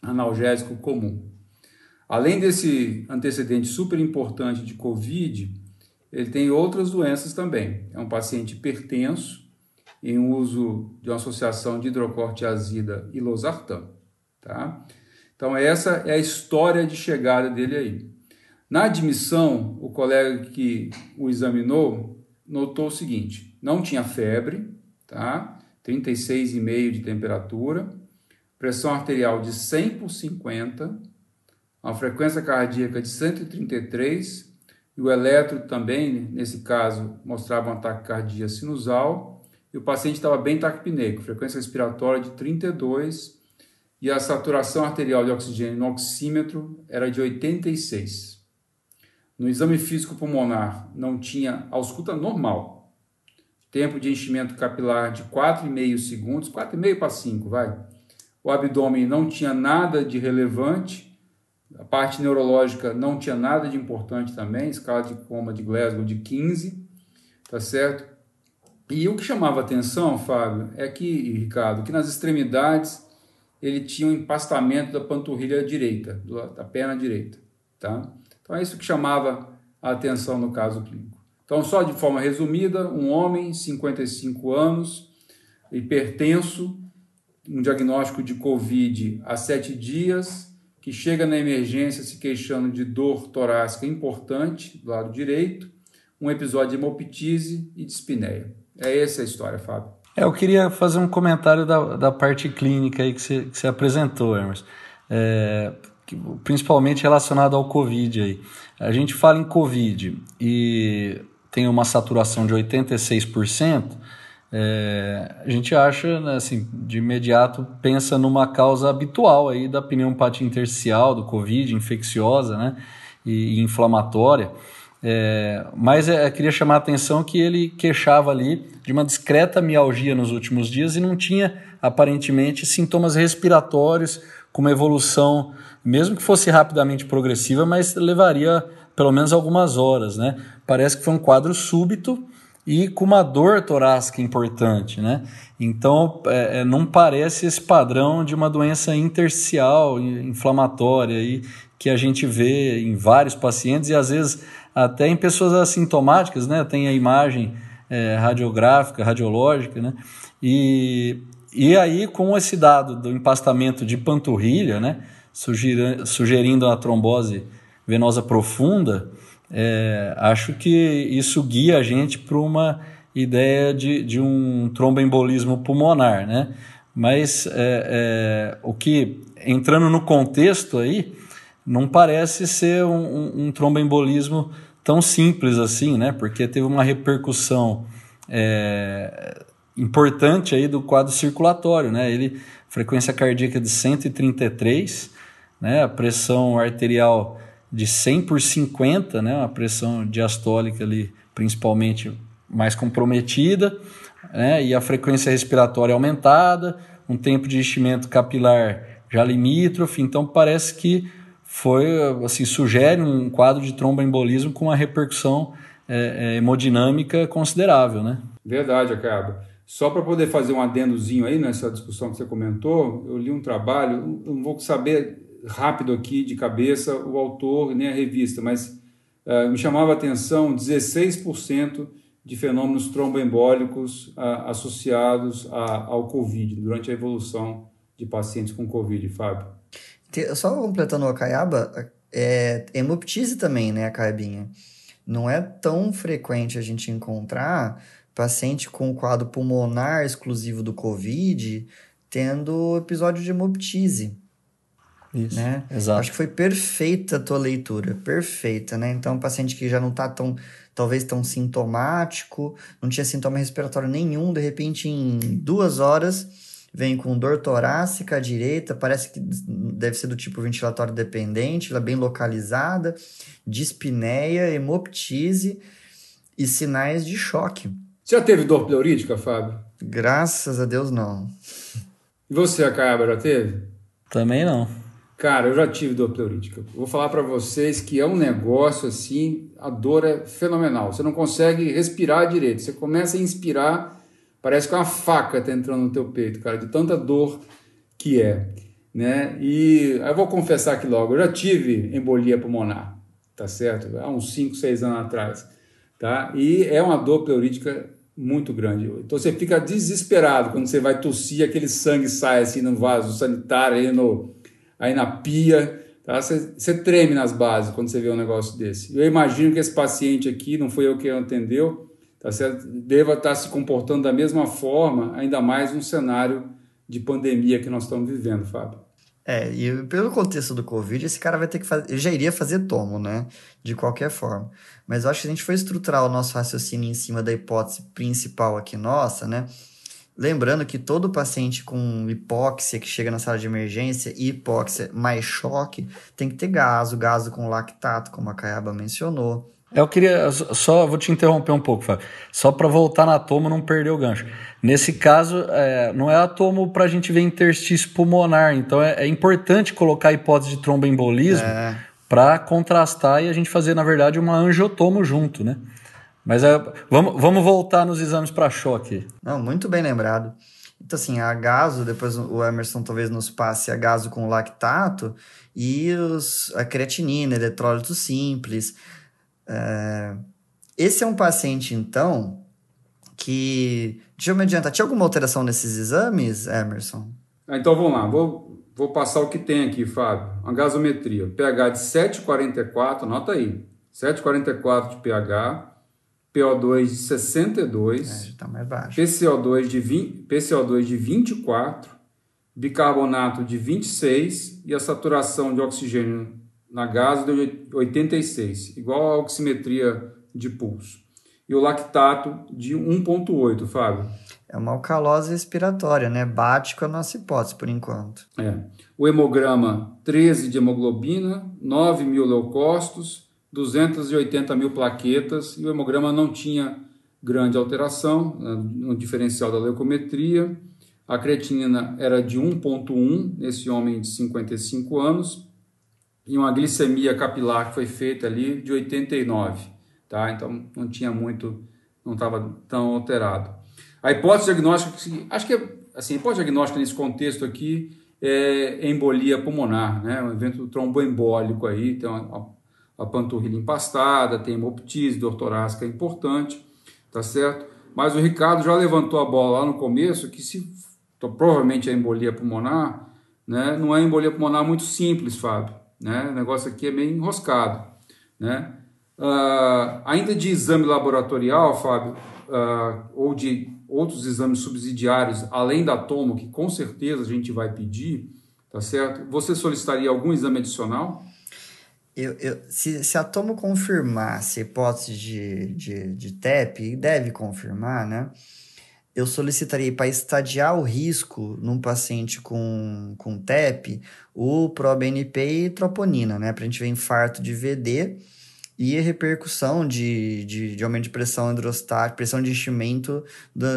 analgésico comum. Além desse antecedente super importante de Covid, ele tem outras doenças também. É um paciente hipertenso, em uso de uma associação de hidrocortiazida e losartano. Tá? Então, essa é a história de chegada dele aí. Na admissão, o colega que o examinou notou o seguinte: não tinha febre, tá? 36,5 de temperatura, pressão arterial de 100 por 50, uma frequência cardíaca de 133 e o eletro também, nesse caso, mostrava um ataque cardíaco sinusal e o paciente estava bem taquipneico, frequência respiratória de 32 e a saturação arterial de oxigênio no oxímetro era de 86. No exame físico pulmonar não tinha ausculta normal, tempo de enchimento capilar de 4,5 segundos, 4,5 para 5, vai. O abdômen não tinha nada de relevante a parte neurológica não tinha nada de importante também, escala de coma de Glasgow de 15, tá certo? E o que chamava atenção, Fábio, é que, Ricardo, que nas extremidades ele tinha um empastamento da panturrilha direita, da perna direita, tá? Então é isso que chamava a atenção no caso clínico. Então, só de forma resumida, um homem, 55 anos, hipertenso, um diagnóstico de Covid há sete dias, que chega na emergência se queixando de dor torácica importante do lado direito, um episódio de hemoptise e dispneia. É essa a história, Fábio. É, eu queria fazer um comentário da, da parte clínica aí que você, que você apresentou, Emerson. É, principalmente relacionado ao Covid aí. A gente fala em Covid e tem uma saturação de 86%, é, a gente acha, né, assim, de imediato, pensa numa causa habitual aí da pneumopatia intersticial, do Covid, infecciosa, né, e, e inflamatória. É, mas é, queria chamar a atenção que ele queixava ali de uma discreta mialgia nos últimos dias e não tinha, aparentemente, sintomas respiratórios com uma evolução, mesmo que fosse rapidamente progressiva, mas levaria pelo menos algumas horas, né? Parece que foi um quadro súbito e com uma dor torácica importante, né? Então, é, é, não parece esse padrão de uma doença intersticial, inflamatória, aí, que a gente vê em vários pacientes e às vezes até em pessoas assintomáticas, né? Tem a imagem é, radiográfica, radiológica, né? E, e aí, com esse dado do empastamento de panturrilha, né? sugerindo a trombose venosa profunda, é, acho que isso guia a gente para uma ideia de, de um tromboembolismo pulmonar, né? Mas é, é, o que, entrando no contexto aí, não parece ser um, um, um tromboembolismo tão simples assim, né? Porque teve uma repercussão é, importante aí do quadro circulatório, né? Ele frequência cardíaca de 133, né? A pressão arterial de 100 por 50, né? A pressão diastólica ali principalmente mais comprometida, né? E a frequência respiratória aumentada, um tempo de enchimento capilar já limítrofe, então parece que foi, assim, sugere um quadro de tromboembolismo com uma repercussão é, é, hemodinâmica considerável, né? Verdade, acaba. Só para poder fazer um adendozinho aí nessa discussão que você comentou, eu li um trabalho, não vou saber rápido aqui de cabeça o autor nem a revista, mas uh, me chamava a atenção 16% de fenômenos tromboembólicos uh, associados a, ao Covid, durante a evolução de pacientes com Covid, Fábio. Só completando a caiaba, é hemoptise também, né, a caibinha. Não é tão frequente a gente encontrar paciente com quadro pulmonar exclusivo do COVID tendo episódio de hemoptise. Isso, né? exato. Acho que foi perfeita a tua leitura, perfeita, né? Então, paciente que já não tá tão, talvez tão sintomático, não tinha sintoma respiratório nenhum, de repente em duas horas vem com dor torácica à direita, parece que deve ser do tipo ventilatório dependente, ela é bem localizada, dispneia, hemoptise e sinais de choque. Você já teve dor pleurítica, Fábio? Graças a Deus, não. E você, Acaba, já teve? Também não. Cara, eu já tive dor pleurítica. Vou falar para vocês que é um negócio assim, a dor é fenomenal. Você não consegue respirar direito. Você começa a inspirar, parece que uma faca tá entrando no teu peito, cara, de tanta dor que é, né? E eu vou confessar aqui logo, eu já tive embolia pulmonar, tá certo? Há uns 5, 6 anos atrás, tá? E é uma dor pleurítica muito grande. Então você fica desesperado quando você vai tossir, aquele sangue sai assim no vaso sanitário, aí, no, aí na pia. Tá? Você, treme nas bases quando você vê um negócio desse. Eu imagino que esse paciente aqui, não foi eu que atendeu, tá certo? deva estar se comportando da mesma forma, ainda mais num cenário de pandemia que nós estamos vivendo, Fábio. É, e pelo contexto do Covid, esse cara vai ter que fazer. Ele já iria fazer tomo, né? De qualquer forma. Mas eu acho que a gente for estruturar o nosso raciocínio em cima da hipótese principal aqui nossa, né? Lembrando que todo paciente com hipóxia que chega na sala de emergência, hipóxia mais choque, tem que ter gaso, gaso com lactato, como a Caiaba mencionou. Eu queria só vou te interromper um pouco, Fábio. Só para voltar na tomo não perder o gancho. Nesse caso, é, não é a tomo para a gente ver interstício pulmonar. Então é, é, importante colocar a hipótese de tromboembolismo é. para contrastar e a gente fazer, na verdade, uma angiotomo junto, né? Mas é, vamos, vamos voltar nos exames para choque. Não, muito bem lembrado. Então, assim, a gaso, depois o Emerson talvez nos passe a gaso com lactato e os, a creatinina, eletrólito simples. É... Esse é um paciente, então, que. Deixa eu me adiantar. Tinha alguma alteração nesses exames, Emerson? Ah, então vamos lá. Vou, vou passar o que tem aqui, Fábio. A gasometria. pH de 7,44, anota aí. 7,44 de pH. PO2 de 62. É, tá mais baixo. PCO2 de, 20, PCO2 de 24. Bicarbonato de 26. E a saturação de oxigênio na gaso deu 86, igual a oximetria de pulso. E o lactato de 1,8, Fábio. É uma alcalose respiratória, né? Bate com a nossa hipótese por enquanto. É. O hemograma, 13 de hemoglobina, 9 mil leucócitos, 280 mil plaquetas, e o hemograma não tinha grande alteração né, no diferencial da leucometria. A creatinina era de 1,1 nesse homem de 55 anos, e uma glicemia capilar que foi feita ali de 89, tá? Então não tinha muito, não estava tão alterado. A hipótese diagnóstica, acho que assim, a hipótese diagnóstica nesse contexto aqui é embolia pulmonar, né? Um evento tromboembólico aí, tem a, a panturrilha empastada, tem hemoptise, dor torácica é importante, tá certo? Mas o Ricardo já levantou a bola lá no começo que se então, provavelmente a embolia pulmonar né? Não é embolia pulmonar muito simples, Fábio, né? O negócio aqui é meio enroscado, né? Uh, ainda de exame laboratorial, Fábio, uh, ou de outros exames subsidiários, além da tomo, que com certeza a gente vai pedir, tá certo? Você solicitaria algum exame adicional? Eu, eu, se, se a tomo confirmasse a hipótese de, de, de TEP, deve confirmar, né? Eu solicitaria para estadiar o risco num paciente com, com TEP o ProBNP e troponina, né? Para a gente ver infarto de VD e a repercussão de, de, de aumento de pressão hidrostática, pressão de enchimento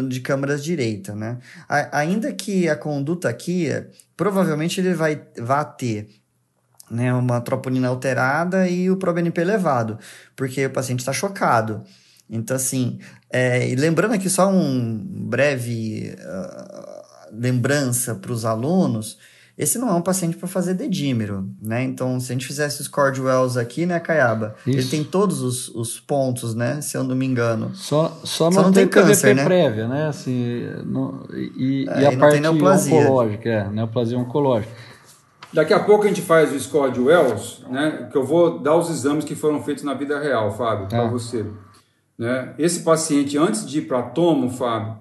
de câmaras direita, né? A, ainda que a conduta aqui, provavelmente ele vai, vai ter né, uma troponina alterada e o proBNP elevado, porque o paciente está chocado. Então, assim, é, e lembrando aqui só um breve uh, lembrança para os alunos, esse não é um paciente para fazer dedímero, né? Então, se a gente fizesse os Cordwells aqui, né, Caiaba? Isso. Ele tem todos os, os pontos, né? Se eu não me engano. Só, só, não, só não tem, tem câncer, né? prévia, né? Assim, não, e, é, e a parte oncológica, é, neoplasia oncológica. Daqui a pouco a gente faz o score de Wells, né? Que eu vou dar os exames que foram feitos na vida real, Fábio, para ah. você. Né? Esse paciente, antes de ir para tomo, Fábio,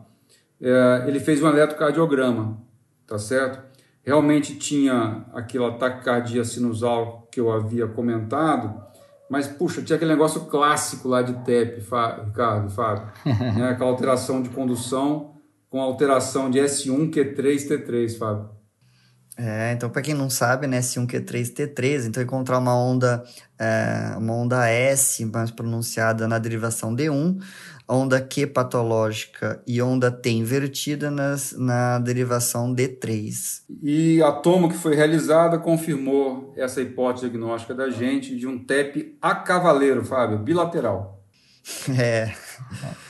é, ele fez um eletrocardiograma, tá certo? realmente tinha aquela taquicardia sinusal que eu havia comentado, mas puxa, tinha aquele negócio clássico lá de TEP, Ricardo, Fábio, né? aquela alteração de condução com alteração de S1, Q3, T3, Fábio. É, então para quem não sabe, né, S1, Q3, T3, então encontrar uma onda, é, uma onda S mais pronunciada na derivação D1, onda Q patológica e onda T invertida nas, na derivação D3. E a tomo que foi realizada confirmou essa hipótese diagnóstica da gente de um TEP a cavaleiro, Fábio, bilateral. É.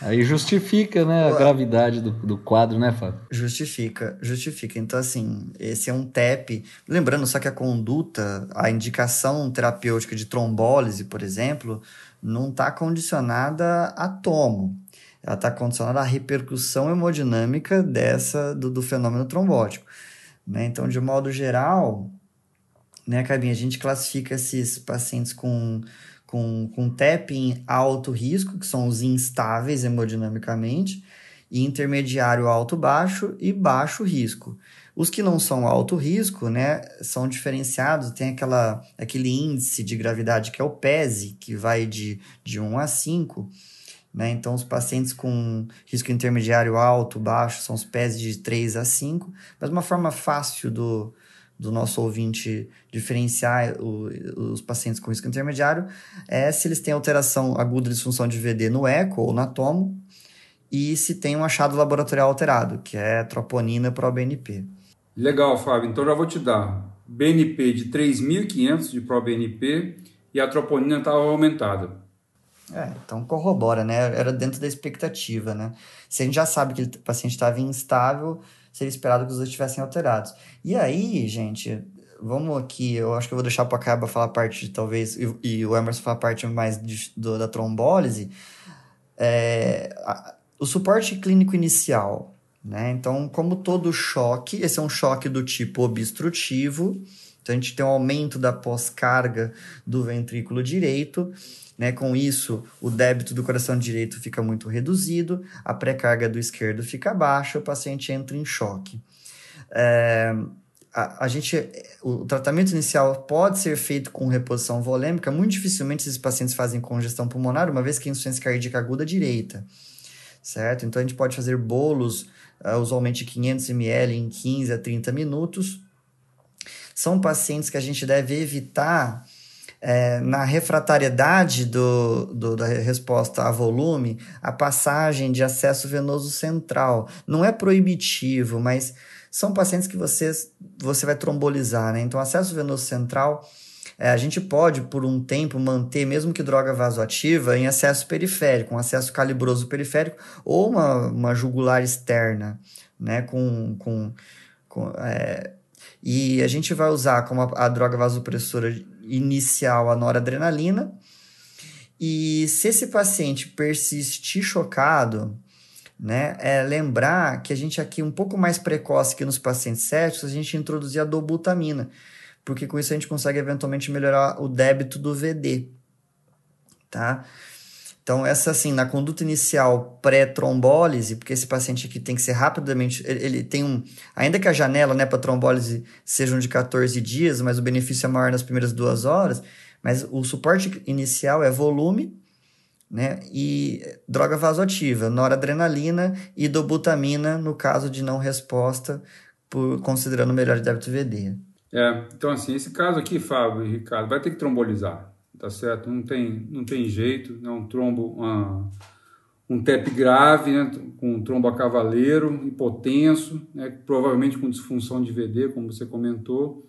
Aí justifica, né, a gravidade do, do quadro, né, Fábio? Justifica, justifica. Então, assim, esse é um TEP. Lembrando só que a conduta, a indicação terapêutica de trombólise, por exemplo, não está condicionada a tomo. Ela está condicionada à repercussão hemodinâmica dessa do, do fenômeno trombótico. Né? Então, de modo geral, né, Cabinha, a gente classifica esses pacientes com, com, com em alto risco, que são os instáveis hemodinamicamente, e intermediário alto-baixo e baixo risco. Os que não são alto risco, né, são diferenciados, tem aquela, aquele índice de gravidade que é o PESE, que vai de, de 1 a 5, né? Então, os pacientes com risco intermediário alto, baixo, são os PESE de 3 a 5, mas uma forma fácil do, do nosso ouvinte diferenciar o, os pacientes com risco intermediário é se eles têm alteração aguda de disfunção de VD no eco ou na tomo, e se tem um achado laboratorial alterado, que é troponina pro BNP. Legal, Fábio. Então já vou te dar BNP de 3.500 de ProBNP e a troponina estava aumentada. É, então corrobora, né? Era dentro da expectativa, né? Se a gente já sabe que o paciente estava instável, seria esperado que os dois estivessem alterados. E aí, gente, vamos aqui, eu acho que eu vou deixar para a Caba falar parte, de, talvez, e, e, o Emerson falar parte mais de, do, da trombólise. É, a, o suporte clínico inicial né? Então, como todo choque, esse é um choque do tipo obstrutivo, então a gente tem um aumento da pós-carga do ventrículo direito, né? Com isso, o débito do coração direito fica muito reduzido, a pré-carga do esquerdo fica baixa, o paciente entra em choque. É, a, a, gente, o tratamento inicial pode ser feito com reposição volêmica, muito dificilmente esses pacientes fazem congestão pulmonar, uma vez que a insuficiência cardíaca aguda direita, certo? Então a gente pode fazer bolos uh, usualmente 500 ml em 15 a 30 minutos. São pacientes que a gente deve evitar é, na refratariedade do, do, da resposta a volume, a passagem de acesso venoso central. Não é proibitivo, mas são pacientes que você, você vai trombolizar, né? Então, acesso venoso central é, a gente pode, por um tempo, manter, mesmo que droga vasoativa, em acesso periférico, um acesso calibroso periférico, ou uma, uma jugular externa, né? Com. com, com é, e a gente vai usar como a, a droga vasopressora inicial a noradrenalina. E se esse paciente persistir chocado, né, é lembrar que a gente aqui, um pouco mais precoce que nos pacientes céticos, a gente introduzia a dobutamina, porque com isso a gente consegue eventualmente melhorar o débito do VD, tá? Então, essa assim, na conduta inicial pré-trombólise, porque esse paciente aqui tem que ser rapidamente, ele, ele tem um, ainda que a janela, né, para trombólise sejam de 14 dias, mas o benefício é maior nas primeiras duas horas, mas o suporte inicial é volume, né? E droga vasoativa, noradrenalina e dobutamina no caso de não resposta, por, considerando melhor débito VD. É, então assim, esse caso aqui, Fábio e Ricardo, vai ter que trombolizar, tá certo? Não tem, não tem jeito, é um trombo, uma, um TEP grave, né, com um trombo a cavaleiro, hipotenso, né, provavelmente com disfunção de VD, como você comentou.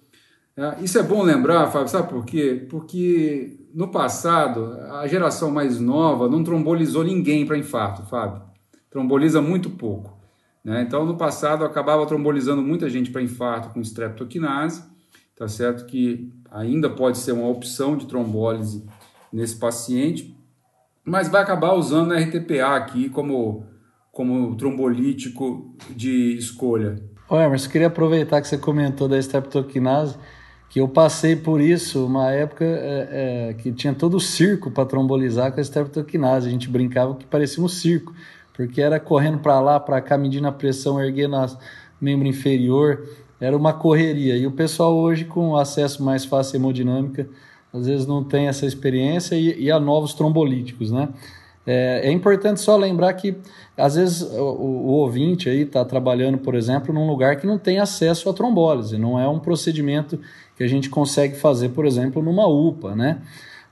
É, isso é bom lembrar, Fábio, sabe por quê? Porque no passado, a geração mais nova não trombolizou ninguém para infarto, Fábio. Tromboliza muito pouco. Né? Então, no passado, acabava trombolizando muita gente para infarto com streptokinase, tá certo? Que ainda pode ser uma opção de trombólise nesse paciente, mas vai acabar usando a RTPA aqui como, como trombolítico de escolha. Ô Emerson, queria aproveitar que você comentou da streptokinase que eu passei por isso uma época é, é, que tinha todo o circo para trombolizar com a streptokinase. A gente brincava que parecia um circo, porque era correndo para lá, para cá, medindo a pressão, erguendo a membro inferior. Era uma correria. E o pessoal hoje, com acesso mais fácil à hemodinâmica, às vezes não tem essa experiência e, e novos trombolíticos, né? É, é, importante só lembrar que, às vezes, o, o ouvinte aí está trabalhando, por exemplo, num lugar que não tem acesso à trombólise, não é um procedimento que a gente consegue fazer, por exemplo, numa UPA, né?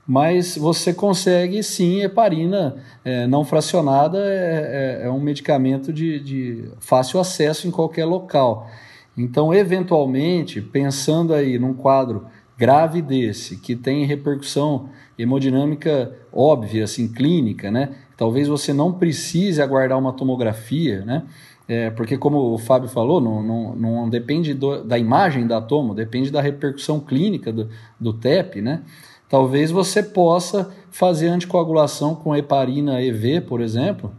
Mas você consegue sim, heparina é, não fracionada é, é, é um medicamento de, de fácil acesso em qualquer local. Então, eventualmente, pensando aí num quadro grave desse, que tem repercussão hemodinâmica óbvia, assim, clínica, né? Talvez você não precise aguardar uma tomografia, né? É, porque, como o Fábio falou, não, não, não depende do, da imagem da tomo, depende da repercussão clínica do, do TEP, né? Talvez você possa fazer anticoagulação com heparina EV, por exemplo,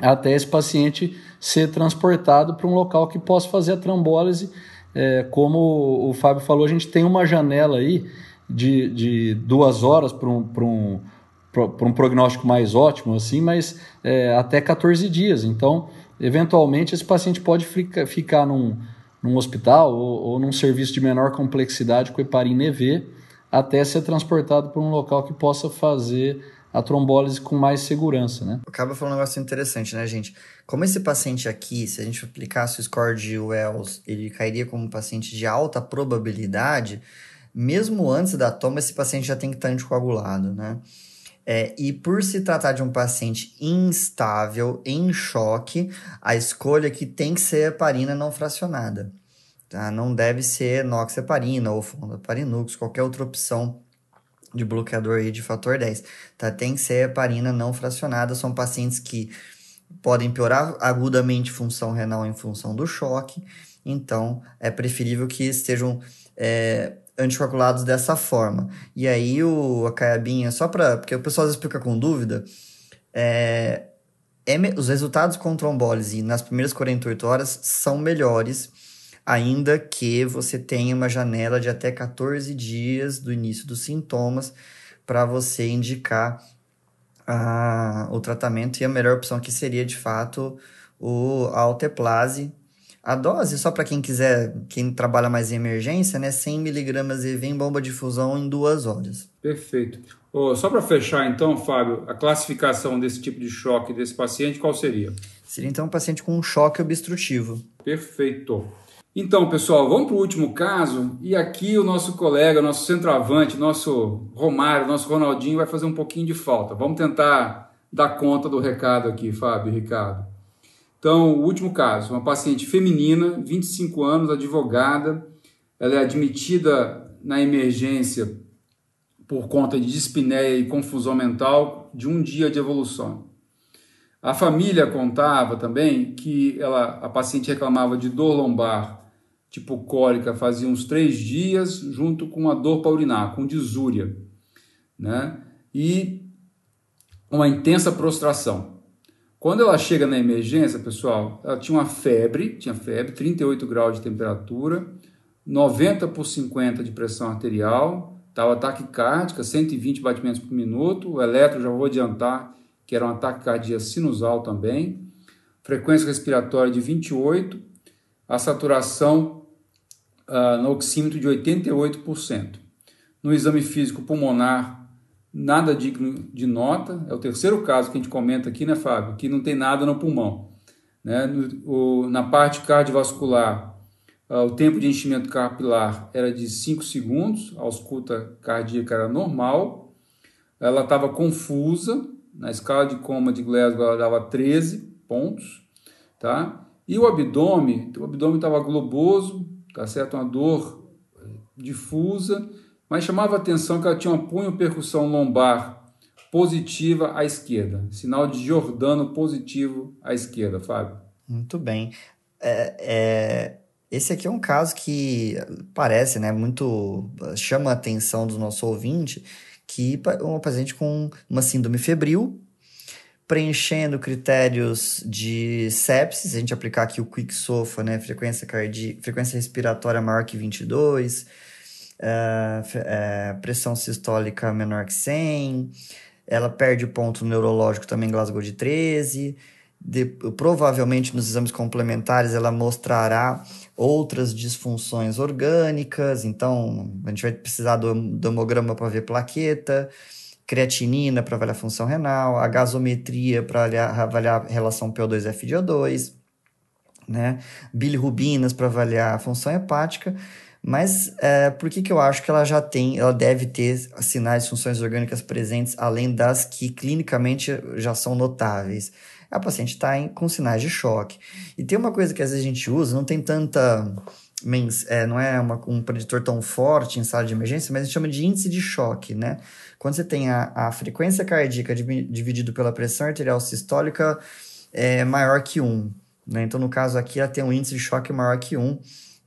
até esse paciente ser transportado para um local que possa fazer a trombólise. É, como o Fábio falou, a gente tem uma janela aí de, de duas horas para um, um, um prognóstico mais ótimo, assim, mas é, até 14 dias. Então, eventualmente, esse paciente pode ficar, ficar num, num hospital ou, ou, num serviço de menor complexidade com heparina EV até ser transportado para um local que possa fazer a trombólise com mais segurança, né? Acaba falando um negócio interessante, né, gente? Como esse paciente aqui, se a gente aplicasse o score de Wells, ele cairia como paciente de alta probabilidade, mesmo antes da toma, esse paciente já tem que estar anticoagulado, né? É, e por se tratar de um paciente instável, em choque, a escolha aqui tem que ser heparina não fracionada. Tá? Não deve ser noxeparina ou fondaparinux, qualquer outra opção de bloqueador aí de fator 10. Tá? Tem que ser heparina não fracionada. São pacientes que podem piorar agudamente função renal em função do choque. Então, é preferível que estejam é, anticoagulados dessa forma. E aí o, a caiabinha, só para... Porque o pessoal às vezes fica com dúvida, é, é, os resultados com trombólise nas primeiras 48 horas são melhores, ainda que você tenha uma janela de até 14 dias do início dos sintomas para você indicar a, o tratamento. E a melhor opção aqui seria, de fato, o, a alteplase, a dose, só para quem quiser, quem trabalha mais em emergência, né? 100 miligramas e vem bomba de fusão em duas horas. Perfeito. Oh, só para fechar, então, Fábio, a classificação desse tipo de choque desse paciente, qual seria? Seria, então, um paciente com um choque obstrutivo. Perfeito. Então, pessoal, vamos para o último caso. E aqui o nosso colega, nosso centroavante, nosso Romário, nosso Ronaldinho vai fazer um pouquinho de falta. Vamos tentar dar conta do recado aqui, Fábio e Ricardo. Então, o último caso, uma paciente feminina, 25 anos, advogada, ela é admitida na emergência por conta de dispneia e confusão mental de um dia de evolução. A família contava também que ela, a paciente reclamava de dor lombar tipo cólica fazia uns três dias, junto com a dor para urinar, com disúria, né? E uma intensa prostração. Quando ela chega na emergência, pessoal, ela tinha uma febre, tinha febre, 38 graus de temperatura, 90 por 50 de pressão arterial, estava taquicárdica, 120 batimentos por minuto, o eletro já vou adiantar que era um ataque cardíaco sinusal também, frequência respiratória de 28, a saturação uh, no oxímetro de 88%. No exame físico pulmonar, nada digno de nota, é o terceiro caso que a gente comenta aqui, né, Fábio? Que não tem nada no pulmão. Né? No, o, na parte cardiovascular, uh, o tempo de enchimento capilar era de 5 segundos, a ausculta cardíaca era normal, ela estava confusa, na escala de coma de Glasgow ela dava 13 pontos, tá? E o abdômen, o abdômen estava globoso, tá certo? Uma dor difusa, mas chamava a atenção que ela tinha uma punho percussão lombar positiva à esquerda, sinal de Jordano positivo à esquerda, Fábio. Muito bem. É, é, esse aqui é um caso que parece, né, muito chama a atenção do nosso ouvinte, que uma paciente com uma síndrome febril, preenchendo critérios de sepsis, a gente aplicar aqui o Quick SOFA, né, frequência, cardi... frequência respiratória maior que 22, uh, uh, pressão sistólica menor que 100, ela perde ponto neurológico também Glasgow de 13, de, provavelmente nos exames complementares ela mostrará outras disfunções orgânicas, então a gente vai precisar do, do hemograma para ver plaqueta, creatinina para avaliar a função renal, a gasometria para avaliar, avaliar a relação PO2-FDO2, né? bilirrubinas para avaliar a função hepática, mas é, por que, que eu acho que ela já tem, ela deve ter sinais de funções orgânicas presentes, além das que clinicamente já são notáveis? a paciente está com sinais de choque. E tem uma coisa que às vezes a gente usa, não tem tanta. É, não é uma, um preditor tão forte em sala de emergência, mas a gente chama de índice de choque, né? Quando você tem a, a frequência cardíaca dividido pela pressão arterial sistólica é maior que 1. Né? Então, no caso aqui, ela tem um índice de choque maior que 1,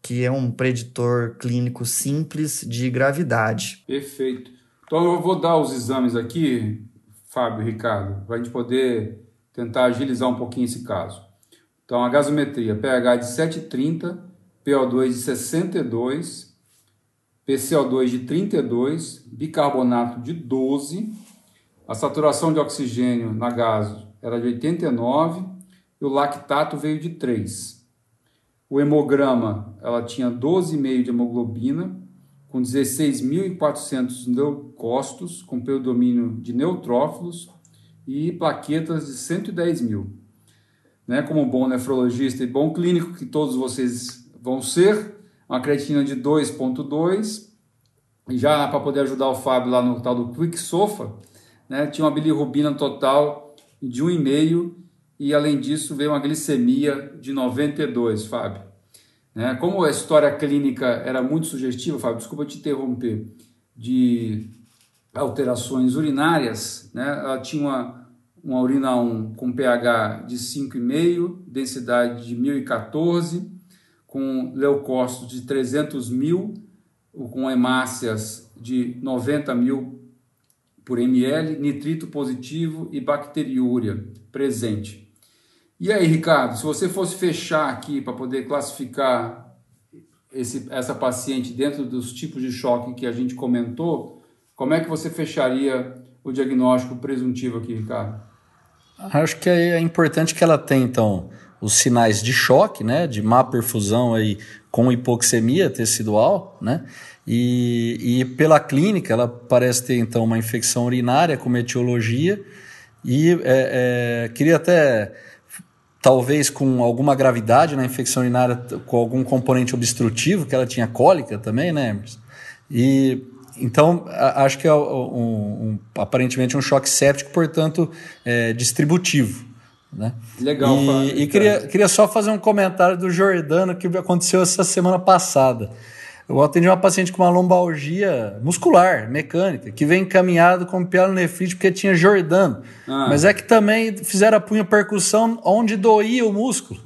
que é um preditor clínico simples de gravidade. Perfeito. Então, eu vou dar os exames aqui, Fábio Ricardo, para a gente poder tentar agilizar um pouquinho esse caso. Então, a gasometria, pH de 7,30, PO2 de 62, PCO2 de 32, bicarbonato de 12, a saturação de oxigênio na gaso era de 89 e o lactato veio de 3. O hemograma, ela tinha 12,5 de hemoglobina, com 16.400 leucócitos, com predomínio de neutrófilos, e plaquetas de 110 mil. Né? Como bom nefrologista e bom clínico que todos vocês vão ser, uma creatina de 2.2, já para poder ajudar o Fábio lá no tal do Quick Sofa, né? tinha uma bilirrubina total de 1,5 e além disso veio uma glicemia de 92, Fábio. Né? Como a história clínica era muito sugestiva, Fábio, desculpa te interromper, de alterações urinárias, né? ela tinha uma, uma urina 1 com pH de 5,5, densidade de 1014, com leucócitos de 300 mil, com hemácias de 90 mil por ml, nitrito positivo e bacteriúria presente. E aí, Ricardo, se você fosse fechar aqui para poder classificar esse, essa paciente dentro dos tipos de choque que a gente comentou, como é que você fecharia o diagnóstico presuntivo aqui, Ricardo? Acho que é importante que ela tenha, então, os sinais de choque, né, de má perfusão aí com hipoxemia tecidual, né, e, e pela clínica ela parece ter, então, uma infecção urinária com etiologia e é, é, queria até talvez com alguma gravidade na infecção urinária com algum componente obstrutivo, que ela tinha cólica também, né, Emerson? E então, acho que é um, um, aparentemente um choque séptico, portanto, é, distributivo. Né? Legal. E, e queria, queria só fazer um comentário do Jordano que aconteceu essa semana passada. Eu atendi uma paciente com uma lombalgia muscular, mecânica, que vem encaminhado com pielonefrite porque tinha Jordano. Ah. Mas é que também fizeram a punha percussão onde doía o músculo.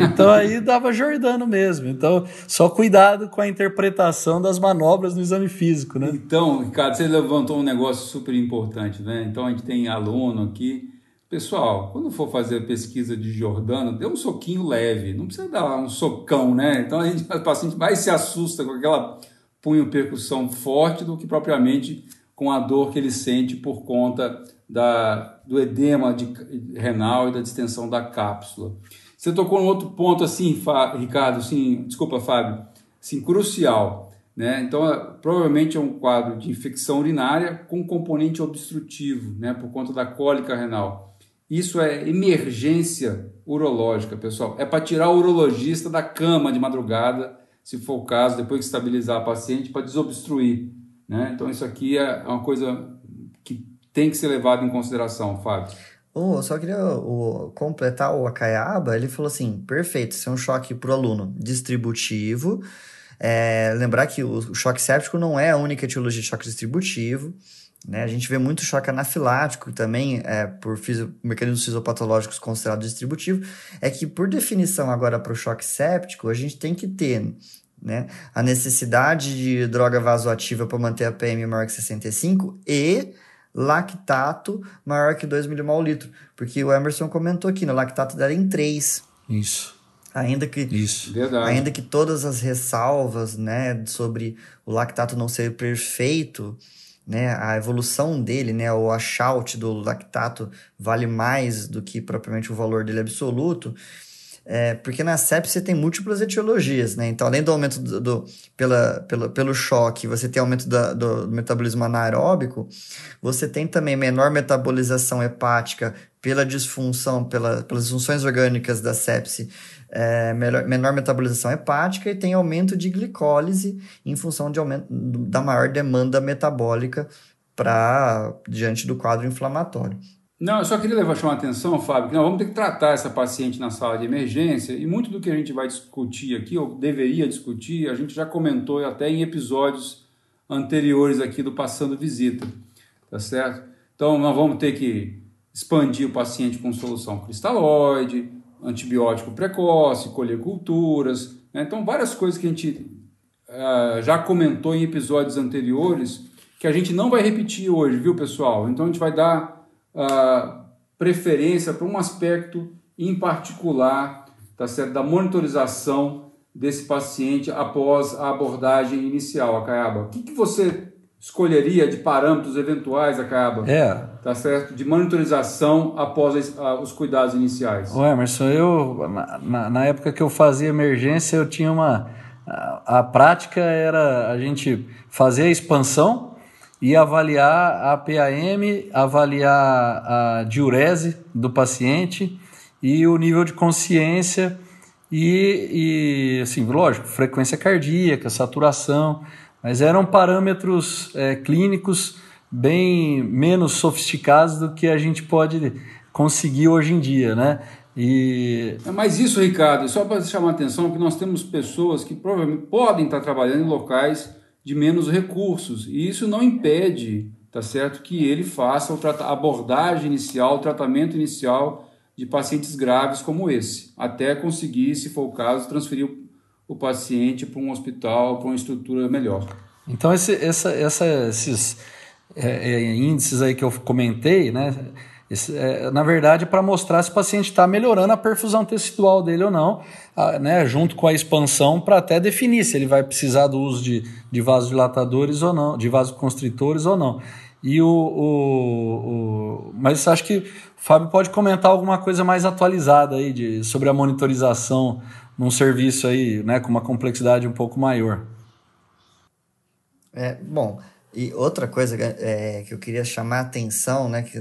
Então aí dava Jordano mesmo. Então, só cuidado com a interpretação das manobras no exame físico, né? Então, Ricardo, você levantou um negócio super importante, né? Então a gente tem aluno aqui. Pessoal, quando for fazer a pesquisa de Jordano, dê um soquinho leve, não precisa dar um socão, né? Então a gente, o paciente mais se assusta com aquela punho percussão forte do que propriamente com a dor que ele sente por conta da, do edema de, renal e da distensão da cápsula. Você tocou num outro ponto assim, Ricardo, assim, desculpa, Fábio, assim, crucial. Né? Então, é, provavelmente é um quadro de infecção urinária com componente obstrutivo, né? por conta da cólica renal. Isso é emergência urológica, pessoal. É para tirar o urologista da cama de madrugada, se for o caso, depois que estabilizar a paciente, para desobstruir. Né? Então, isso aqui é uma coisa que tem que ser levado em consideração, Fábio. Oh, só queria oh, completar o Akayaba, ele falou assim, perfeito, isso é um choque para o aluno distributivo, é, lembrar que o choque séptico não é a única etiologia de choque distributivo, né? A gente vê muito choque anafilático também, é, por fisio, mecanismos fisiopatológicos considerados distributivo, é que, por definição, agora para o choque séptico, a gente tem que ter né, a necessidade de droga vasoativa para manter a PM maior que 65 e lactato maior que 2 milimol litro. Porque o Emerson comentou aqui, no né, lactato dela em 3. Isso. Ainda que, Isso. ainda que todas as ressalvas né, sobre o lactato não ser perfeito, né, a evolução dele, né, o washout do lactato vale mais do que propriamente o valor dele absoluto, é, porque na sepsia tem múltiplas etiologias, né? Então, além do aumento do, do pela, pelo choque, você tem aumento da, do, metabolismo anaeróbico, você tem também menor metabolização hepática pela disfunção, pela, pelas funções orgânicas da sepse, é, menor, menor metabolização hepática e tem aumento de glicólise em função de aumento da maior demanda metabólica para diante do quadro inflamatório. Não, eu só queria levar chamar a atenção, Fábio, que nós vamos ter que tratar essa paciente na sala de emergência e muito do que a gente vai discutir aqui, ou deveria discutir, a gente já comentou até em episódios anteriores aqui do Passando Visita, tá certo? Então, nós vamos ter que expandir o paciente com solução cristalóide, antibiótico precoce, colher culturas, né? então várias coisas que a gente uh, já comentou em episódios anteriores que a gente não vai repetir hoje, viu, pessoal? Então, a gente vai dar preferência para um aspecto em particular tá certo? da monitorização desse paciente após a abordagem inicial, Acaiaba. O que, que você escolheria de parâmetros eventuais, Acaiaba? É. Tá certo? De monitorização após os cuidados iniciais. O Emerson, eu, na, na época que eu fazia emergência, eu tinha uma. A, a prática era a gente fazer a expansão e avaliar a PAM, avaliar a diurese do paciente e o nível de consciência e, e assim, lógico, frequência cardíaca, saturação, mas eram parâmetros é, clínicos bem menos sofisticados do que a gente pode conseguir hoje em dia, né? E... É, mas isso, Ricardo, só para chamar a atenção, que nós temos pessoas que provavelmente podem estar trabalhando em locais de menos recursos. E isso não impede, tá certo, que ele faça a abordagem inicial, o tratamento inicial de pacientes graves como esse, até conseguir, se for o caso, transferir o paciente para um hospital, para uma estrutura melhor. Então, esse, essa, essa, esses é, é, índices aí que eu comentei, né? Esse, é, na verdade, para mostrar se o paciente está melhorando a perfusão tecidual dele ou não, a, né, junto com a expansão, para até definir se ele vai precisar do uso de, de vasodilatadores ou não, de vasoconstritores ou não. E o, o, o, mas acho que o Fábio pode comentar alguma coisa mais atualizada aí de, sobre a monitorização num serviço aí, né, com uma complexidade um pouco maior. É, bom, e outra coisa é, que eu queria chamar a atenção, né? Que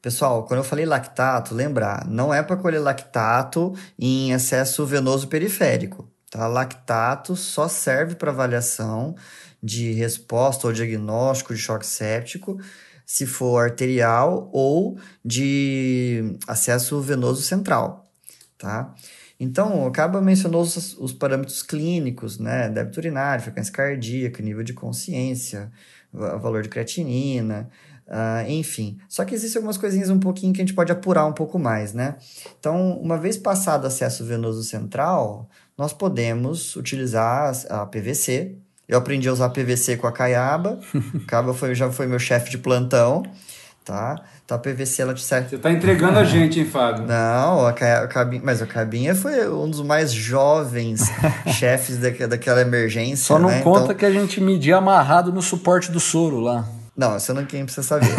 Pessoal, quando eu falei lactato, lembrar, não é para colher lactato em excesso venoso periférico. Tá? Lactato só serve para avaliação de resposta ou diagnóstico de choque séptico, se for arterial ou de acesso venoso central, tá? Então, acaba mencionando os, os parâmetros clínicos, né? Débito urinário, frequência cardíaca, nível de consciência, valor de creatinina, uh, enfim. Só que existem algumas coisinhas um pouquinho que a gente pode apurar um pouco mais, né? Então, uma vez passado o acesso venoso central, nós podemos utilizar a PVC. Eu aprendi a usar PVC com a Caiaba. Caiaba foi, já foi meu chefe de plantão. Tá? Então a PVC ela te serve. Você está entregando a gente, hein, Fábio? Não, a, a Cabinha, mas a Cabinha foi um dos mais jovens chefes da, daquela emergência. Só não né? conta então... que a gente media amarrado no suporte do soro lá. Não, isso não quem precisa saber.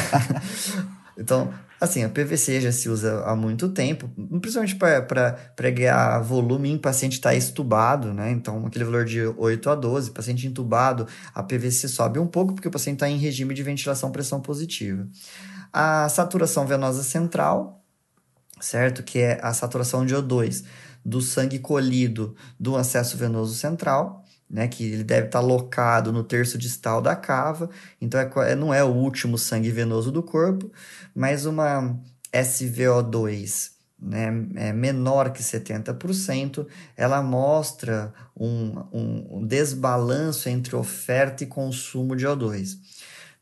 então, assim, a PVC já se usa há muito tempo, principalmente para pregar volume em paciente está estubado, né? Então, aquele valor de 8 a 12, paciente entubado, a PVC sobe um pouco porque o paciente está em regime de ventilação pressão positiva. A saturação venosa central, certo? Que é a saturação de O2 do sangue colhido do acesso venoso central, né, que ele deve estar locado no terço distal da cava, então é não é o último sangue venoso do corpo, mas uma SVO2 né, é menor que 70%, ela mostra um, um, um desbalanço entre oferta e consumo de O2.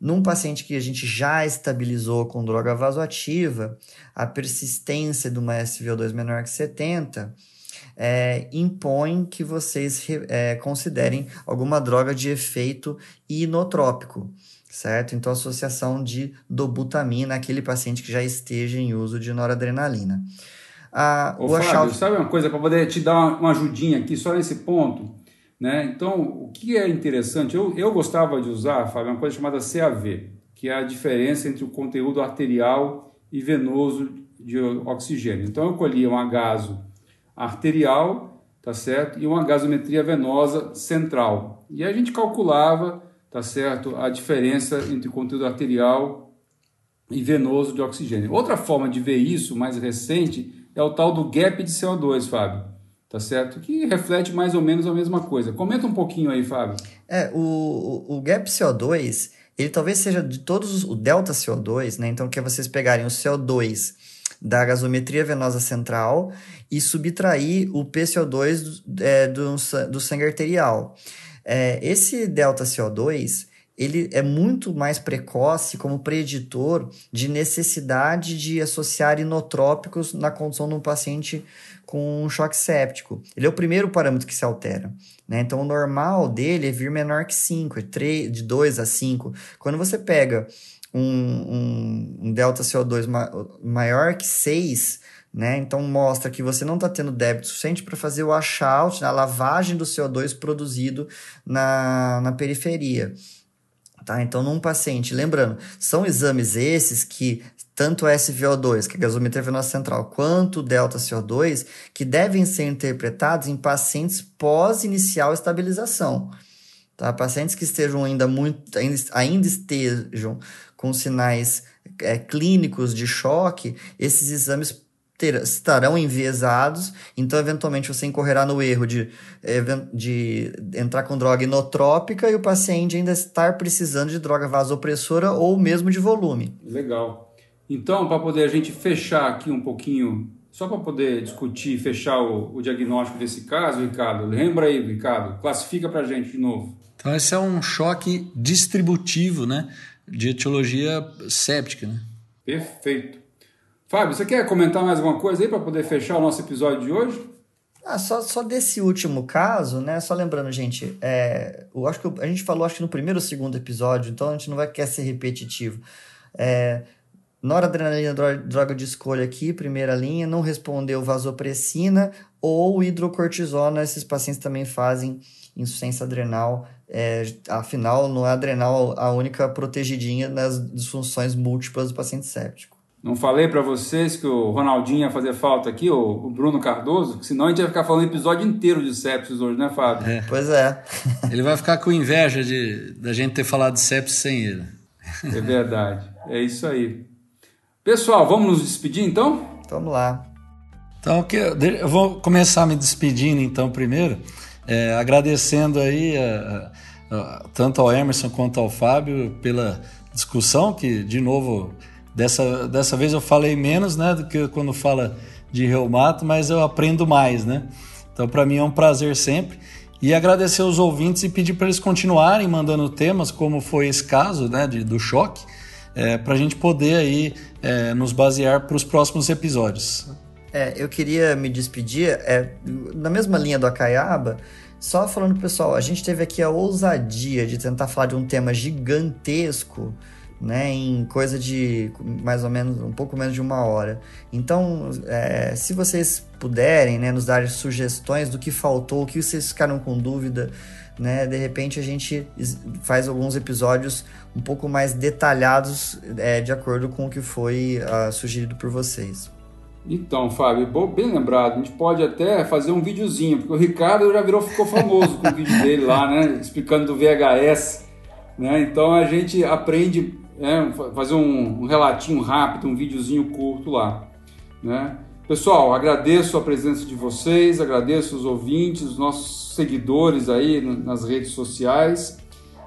Num paciente que a gente já estabilizou com droga vasoativa, a persistência de uma SVO2 menor que 70 é, impõe que vocês é, considerem alguma droga de efeito inotrópico, certo? Então, associação de dobutamina naquele paciente que já esteja em uso de noradrenalina. Ah, Ô, Fábio, Achal... sabe uma coisa para poder te dar uma, uma ajudinha aqui só nesse ponto? Né? Então, o que é interessante, eu, eu gostava de usar, Fábio, uma coisa chamada CAV, que é a diferença entre o conteúdo arterial e venoso de oxigênio. Então, eu colhia um agaso arterial, tá certo? E uma gasometria venosa central. E a gente calculava, tá certo? A diferença entre o conteúdo arterial e venoso de oxigênio. Outra forma de ver isso, mais recente, é o tal do gap de CO2, Fábio. Tá certo? Que reflete mais ou menos a mesma coisa. Comenta um pouquinho aí, Fábio. É, o, o gap CO2, ele talvez seja de todos o delta CO2, né? Então, que é vocês pegarem o CO2 da gasometria venosa central e subtrair o PCO2 do, é, do, do sangue arterial. É, esse delta CO2 ele é muito mais precoce como preditor de necessidade de associar inotrópicos na condição de um paciente com um choque séptico. Ele é o primeiro parâmetro que se altera. Né? Então, o normal dele é vir menor que 5, é 3, de 2 a 5. Quando você pega um, um, um delta CO2 ma maior que 6, né? Então mostra que você não está tendo débito suficiente para fazer o washout, a lavagem do CO2 produzido na, na periferia. Tá? Então, num paciente, lembrando, são exames esses que tanto o SVO2, que é gasometria venosa central, quanto o delta CO2, que devem ser interpretados em pacientes pós-inicial estabilização. Tá? Pacientes que estejam ainda muito, ainda estejam com sinais é, clínicos de choque, esses exames ter, estarão enviesados, então eventualmente você incorrerá no erro de, de entrar com droga inotrópica e o paciente ainda estar precisando de droga vasopressora ou mesmo de volume. Legal. Então, para poder a gente fechar aqui um pouquinho só para poder discutir, fechar o, o, diagnóstico desse caso, Ricardo, lembra aí, Ricardo, classifica para a gente de novo. Então, esse é um choque distributivo, né? De etiologia séptica, né? Perfeito. Fábio, você quer comentar mais alguma coisa aí para poder fechar o nosso episódio de hoje? Ah, só, só desse último caso, né? Só lembrando, gente, é, eu acho que a gente falou acho que no primeiro ou segundo episódio, então a gente não vai querer ser repetitivo. É, Noradrenalina, droga de escolha aqui, primeira linha, não respondeu vasopressina ou hidrocortisona. Esses pacientes também fazem insuficiência adrenal. É, afinal, não é adrenal a única protegidinha nas disfunções múltiplas do paciente séptico. Não falei para vocês que o Ronaldinho ia fazer falta aqui, o Bruno Cardoso, que senão a gente ia ficar falando o episódio inteiro de sepsis hoje, né, Fábio? É. Pois é. ele vai ficar com inveja de da gente ter falado de sepsis sem ele. É verdade. É isso aí. Pessoal, vamos nos despedir então? Vamos lá. Então, eu vou começar me despedindo então primeiro, é, agradecendo aí a, a, a, tanto ao Emerson quanto ao Fábio pela discussão, que de novo, dessa, dessa vez eu falei menos né, do que quando fala de reumato, mas eu aprendo mais, né? Então, para mim é um prazer sempre. E agradecer os ouvintes e pedir para eles continuarem mandando temas, como foi esse caso né, de, do choque é, para a gente poder aí é, nos basear para os próximos episódios. É, eu queria me despedir é, na mesma linha do Acaiaba, só falando pro pessoal, a gente teve aqui a ousadia de tentar falar de um tema gigantesco né, em coisa de mais ou menos um pouco menos de uma hora. Então, é, se vocês puderem, né, nos dar sugestões do que faltou, o que vocês ficaram com dúvida, né, de repente a gente faz alguns episódios um pouco mais detalhados é, de acordo com o que foi uh, sugerido por vocês. Então, Fábio, bem lembrado. A gente pode até fazer um videozinho, porque o Ricardo já virou, ficou famoso com o vídeo dele lá, né? Explicando do VHS. Né? Então a gente aprende é, fazer um, um, relatinho rápido, um videozinho curto lá. Né? Pessoal, agradeço a presença de vocês, agradeço os ouvintes, os nossos seguidores aí nas redes sociais.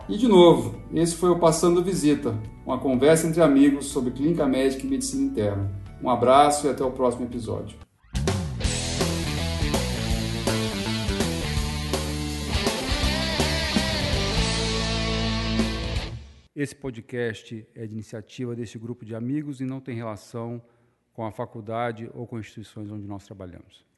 E de novo, esse foi o Passando Visita, uma conversa entre amigos sobre clínica médica e medicina interna. Um abraço e até o próximo episódio. Esse podcast é de iniciativa desse grupo de amigos e não tem relação com a faculdade ou com instituições onde nós trabalhamos.